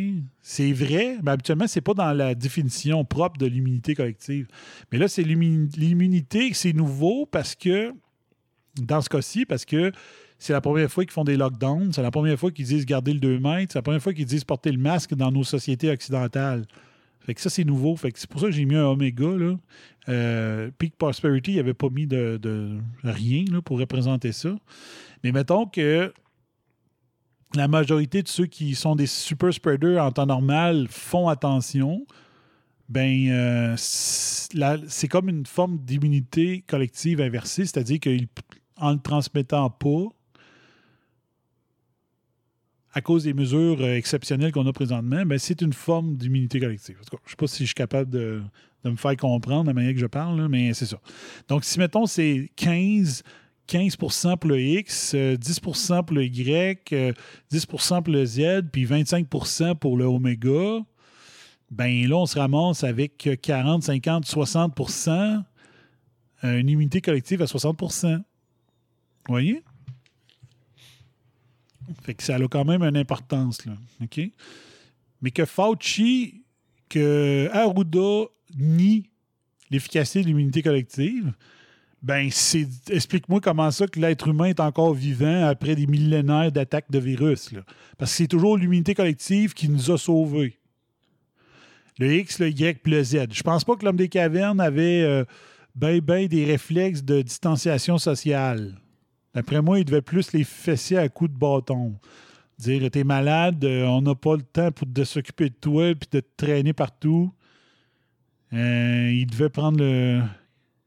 C'est vrai, mais habituellement, c'est pas dans la définition propre de l'immunité collective. Mais là, c'est l'immunité, c'est nouveau parce que, dans ce cas-ci, parce que c'est la première fois qu'ils font des lockdowns, c'est la première fois qu'ils disent garder le 2 mètres, c'est la première fois qu'ils disent porter le masque dans nos sociétés occidentales. Fait que ça, c'est nouveau. Fait que c'est pour ça que j'ai mis un oméga. Là. Euh, Peak Prosperity, il avait pas mis de, de rien là, pour représenter ça. Mais mettons que la majorité de ceux qui sont des super spreaders en temps normal font attention, ben euh, c'est comme une forme d'immunité collective inversée, c'est-à-dire qu'en ne le transmettant pas, à cause des mesures euh, exceptionnelles qu'on a présentement, ben, c'est une forme d'immunité collective. je ne sais pas si je suis capable de, me faire comprendre la manière que je parle, mais c'est ça. Donc, si, mettons, c'est 15 15 pour le X, 10% euh, pour le Y, 10% euh, pour le Z, puis 25% pour le oméga, ben là, on se ramasse avec 40, 50, 60% une immunité collective à 60 Vous voyez? Fait que ça a quand même une importance, là. OK? Mais que Fauci, que Arruda nie l'efficacité de l'immunité collective, ben c'est explique-moi comment ça que l'être humain est encore vivant après des millénaires d'attaques de virus. là. Parce que c'est toujours l'immunité collective qui nous a sauvés. Le X, le Y le Z. Je pense pas que l'homme des cavernes avait euh, ben ben des réflexes de distanciation sociale. D'après moi, il devait plus les fesser à coups de bâton. Dire t'es malade, euh, on n'a pas le temps pour de s'occuper de toi puis de te traîner partout. Euh, il devait prendre le.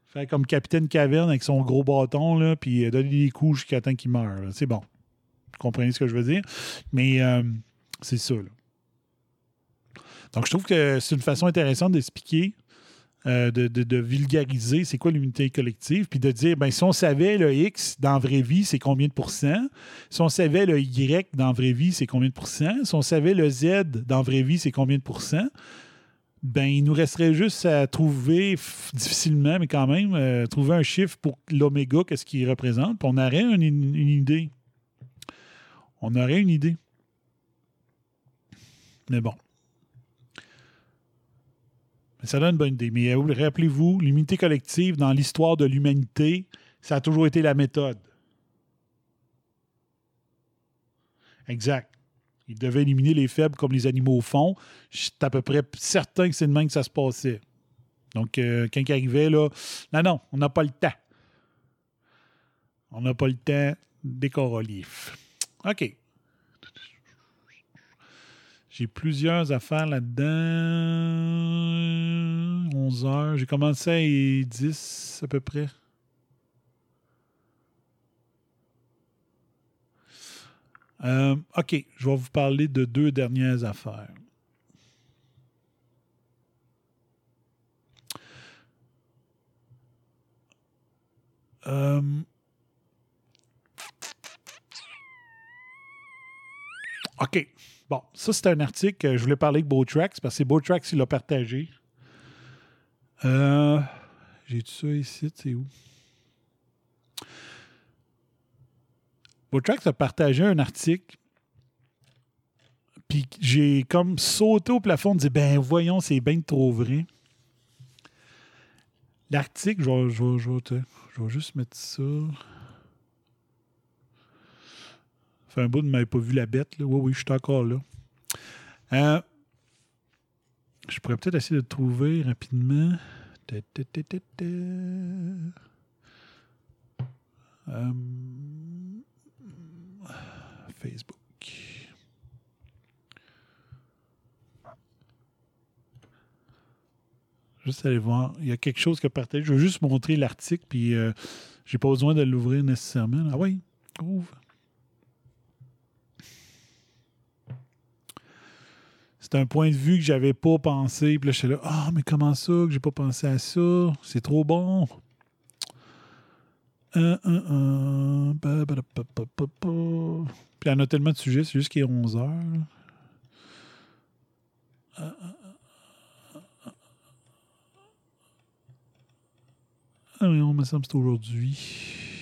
faire comme capitaine caverne avec son gros bâton, là, puis euh, donner des coups jusqu'à temps qu'il meure. C'est bon. Vous comprenez ce que je veux dire? Mais c'est ça. Donc, je trouve que c'est une façon intéressante d'expliquer, euh, de, vulgariser c'est quoi l'unité collective, puis de dire, ben, si on savait le X dans la vraie vie, c'est combien de pourcents? Si on savait le Y dans la vraie vie, c'est combien de pourcents? Si on savait le Z dans la vraie vie, c'est combien de pourcents? Ben, il nous resterait juste à trouver, difficilement, mais quand même, euh, trouver un chiffre pour l'oméga, qu'est-ce qu'il représente, puis on aurait une- une idée. On aurait une idée. Mais bon. Ça donne une bonne idée. Mais euh, rappelez-vous, l'immunité collective dans l'histoire de l'humanité, ça a toujours été la méthode. Exact. Ils devaient éliminer les faibles comme les animaux font. Je à peu près certain que c'est de même que ça se passait. Donc, euh, quand il arrivait, là, non, non, on n'a pas le temps. On n'a pas le temps des corolifs. OK. J'ai plusieurs affaires là-dedans. 11 heures. J'ai commencé à 10 à peu près. Euh, OK, je vais vous parler de deux dernières affaires. Euh, OK. Bon, ça, c'est un article que je voulais parler avec Botrax parce que Botrax qui l'a partagé. Euh, J'ai-tu ça ici? C'est où? Botrax a partagé un article. Puis j'ai comme sauté au plafond dit Ben voyons, c'est bien trop vrai. L'article, je vais juste mettre ça. Ça fait un bout de m'avez pas vu la bête. Oui, oui, je suis encore là. Euh, je pourrais peut-être essayer de trouver rapidement. Euh, Facebook. Juste aller voir. Il y a quelque chose qui a partagé. Je veux juste montrer l'article, puis euh, j'ai pas besoin de l'ouvrir nécessairement. Ah oui, ouvre. C'est un point de vue que j'avais pas pensé. Puis là, j'étais là, ah, mais comment ça que j'ai pas pensé à ça? C'est trop bon. Puis il y en a tellement de sujets, c'est juste qu'il est 11 heures. Ah oui, on me semble c'est aujourd'hui.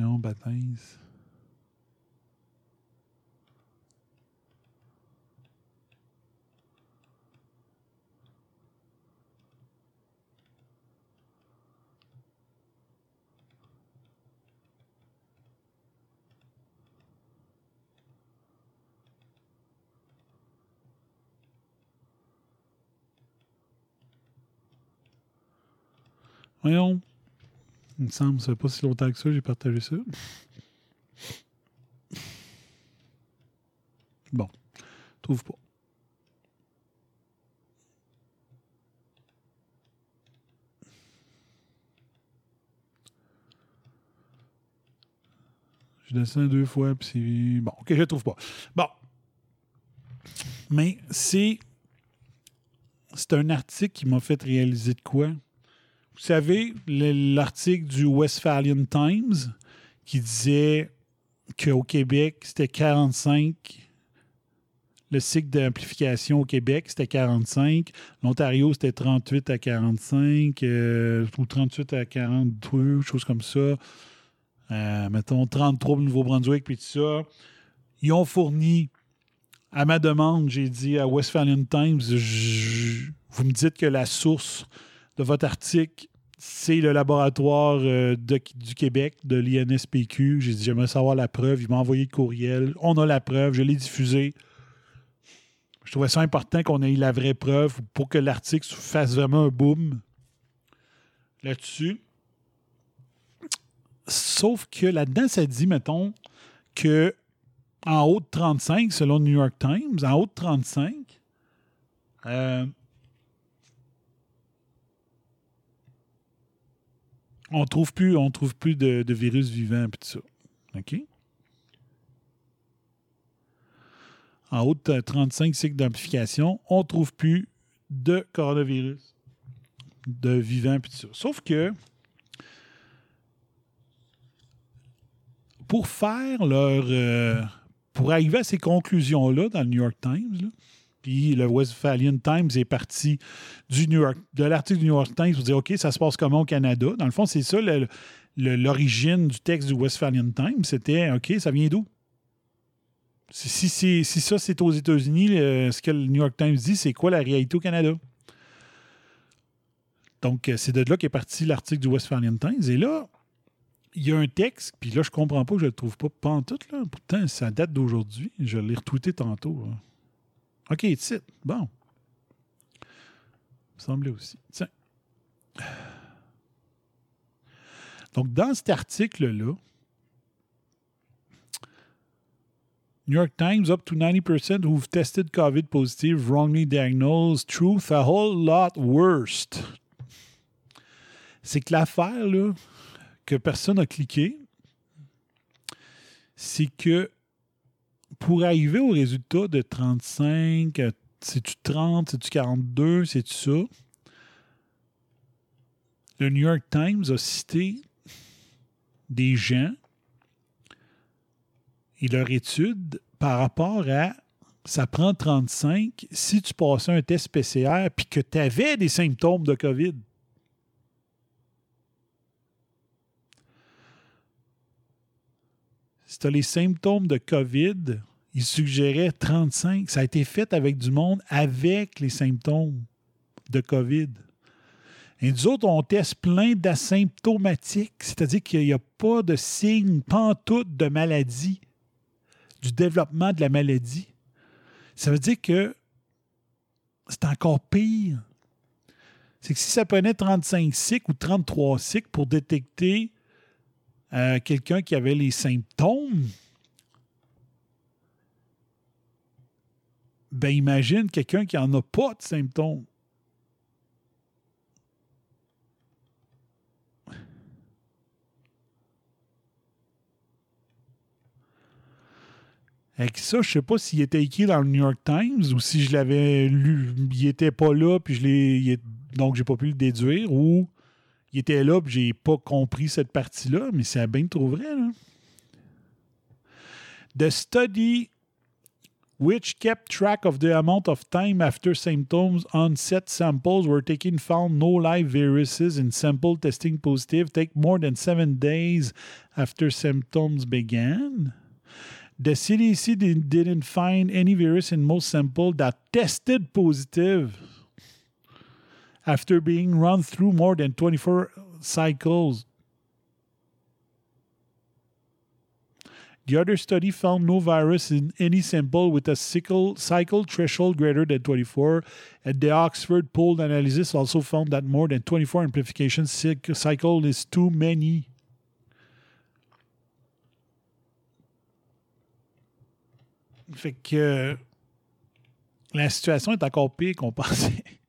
Et on baptise. Voyons. Il me semble, ça pas si longtemps que ça, j'ai partagé ça. Bon. Trouve pas. Je descends deux fois, puis c'est. Bon, ok, je le trouve pas. Bon. Mais c'est. C'est un article qui m'a fait réaliser de quoi? Vous savez, le- l'article du Westphalian Times qui disait qu'au Québec, c'était 45 Le cycle d'amplification au Québec, c'était 45. L'Ontario, c'était 38 à 45 euh, ou 38 à 42, chose comme ça. Euh, mettons 33 au Nouveau-Brunswick, puis tout ça. Ils ont fourni, à ma demande, j'ai dit à Westphalian Times, vous me dites que la source votre article, c'est le laboratoire euh, du Québec, de l'INSPQ. J'ai dit, j'aimerais savoir la preuve. Il m'a envoyé le courriel. On a la preuve. Je l'ai diffusé. Je trouvais ça important qu'on ait la vraie preuve pour que l'article fasse vraiment un boom là-dessus. Sauf que là-dedans, ça dit, mettons, que en haut de 35, selon le New York Times, en haut de 35, euh, on trouve plus, trouve plus de, virus vivants et tout ça. En haut de 35 cycles d'amplification, on ne trouve plus de coronavirus, de vivants et tout ça. Sauf que pour faire leur. euh, pour arriver à ces conclusions-là dans le New York Times, là, puis le Westphalian Times est parti du New York, de l'article du New York Times pour dire OK, ça se passe comment au Canada? Dans le fond, c'est ça l'origine du texte du Westphalian Times. C'était OK, ça vient d'où? Si, ça, c'est aux États-Unis, ce que le New York Times dit, c'est quoi la réalité au Canada? Donc, euh, c'est de là qu'est parti l'article du Westphalian Times. Et là, il y a un texte, puis là, je comprends pas que je le trouve pas pantoute, là. Pourtant, ça date d'aujourd'hui. Je l'ai retweeté tantôt. là. OK, titre. Bon. Il me semblait aussi. Tiens. Donc, dans cet article-là, New York Times, up to 90% who've tested COVID positive, wrongly diagnosed, truth a whole lot worse. C'est que l'affaire, là, que personne n'a cliqué, c'est que pour arriver au résultat de 35, euh, c'est-tu 30, c'est-tu 42, c'est-tu ça? Le New York Times a cité des gens et leur étude par rapport à ça prend 35 si tu passais un test PCR puis que tu avais des symptômes de COVID. Si tu as les symptômes de COVID, il suggérait 35. Ça a été fait avec du monde avec les symptômes de COVID. Et nous autres, on teste plein d'asymptomatiques, c'est-à-dire qu'il n'y a pas de signe pantoute de maladie, du développement de la maladie. Ça veut dire que c'est encore pire. C'est que si ça prenait 35 cycles ou 33 cycles pour détecter euh, quelqu'un qui avait les symptômes, ben imagine quelqu'un qui n'en a pas de symptômes. Avec ça, je sais pas s'il était écrit dans le New York Times ou si je l'avais lu, il n'était pas là, puis je l'ai. Donc, j'ai pas pu le déduire, ou il était là, puis j'ai pas compris cette partie-là, mais c'est bien trop vrai. The study which kept track of the amount of time after symptoms on set samples were taken found no live viruses in sample testing positive take more than seven days after symptoms began. The CDC did- didn't find any virus in most samples that tested positive after being run through more than 24 cycles. The other study found no virus in any sample with a cycle, cycle threshold greater than 24, and the Oxford pooled analysis also found that more than 24 amplification cyc- cycle is too many. Fait que euh, la situation est encore pire qu'on pensait.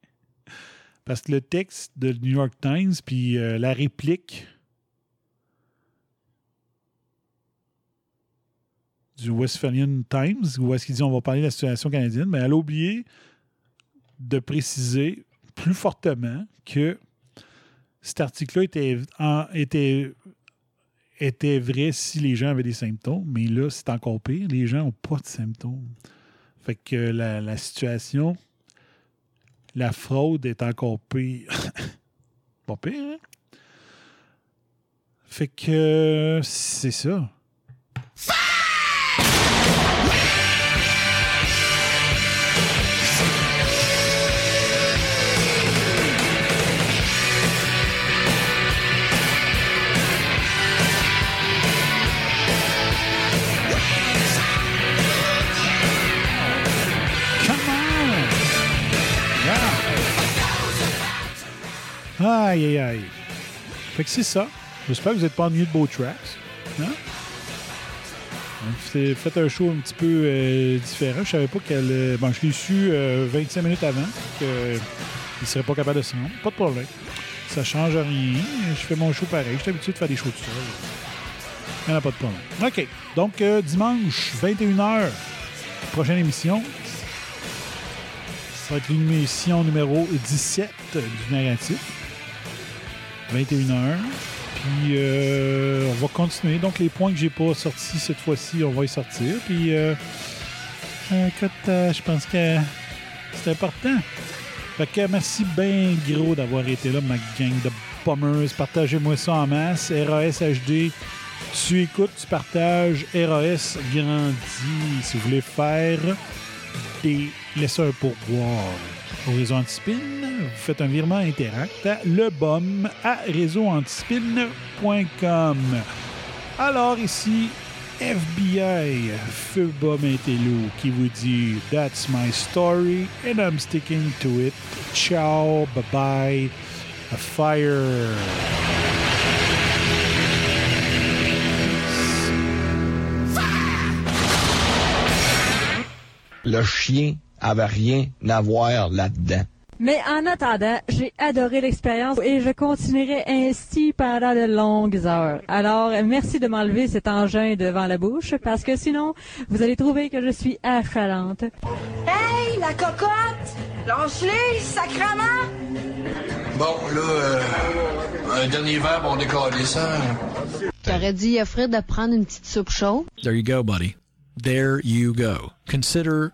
Parce que le texte de New York Times, puis euh, la réplique du Westphalian Times, où est-ce qu'il dit on va parler de la situation canadienne, mais elle a oublié de préciser plus fortement que cet article-là était, était, était vrai si les gens avaient des symptômes, mais là, c'est encore pire. Les gens n'ont pas de symptômes. Fait que la situation, la fraude est encore pire. Pas pire, hein? Fait que c'est ça. Aïe, aïe, aïe. Fait que c'est ça. J'espère que vous n'êtes pas ennuyé de beaux tracks. Hein? C'est- Faites un show un petit peu euh, différent. Je savais pas qu'elle. euh, Bon, je l'ai su euh, 25 minutes avant qu'il ne serait pas capable de se rendre. Pas de problème. Ça change rien. Je fais mon show pareil. Je suis habitué de faire des shows tout seul. Il n'y en a pas de problème. OK. Donc, euh, dimanche, 21h, prochaine émission. Ça va être l'émission numéro 17 du narratif. 21h. Puis euh, on va continuer. Donc les points que j'ai pas sortis cette fois-ci, on va y sortir. Puis euh, euh, écoute, euh, je pense que c'est important. Fait que merci bien gros d'avoir été là, ma gang de bombers. Partagez-moi ça en masse. RAS HD, tu écoutes, tu partages. RAS grandit. Si vous voulez faire des laissez un pourboire réseau Antispin, vous faites un virement interact à lebom à réseauantispin.com. Alors ici, FBI, Feu Bom Intello, qui vous dit That's my story and I'm sticking to it. Ciao, bye bye, a fire. Le chien avait rien à voir là-dedans. Mais en attendant, j'ai adoré l'expérience et je continuerai ainsi pendant de longues heures. Alors, merci de m'enlever cet engin devant la bouche parce que sinon, vous allez trouver que je suis achalante. Hey, la cocotte! Lance-les, sacrement! Bon, là, euh, un dernier verre, on décolle ça. J'aurais dit à Fred de prendre une petite soupe chaude? There you go, buddy. There you go. Consider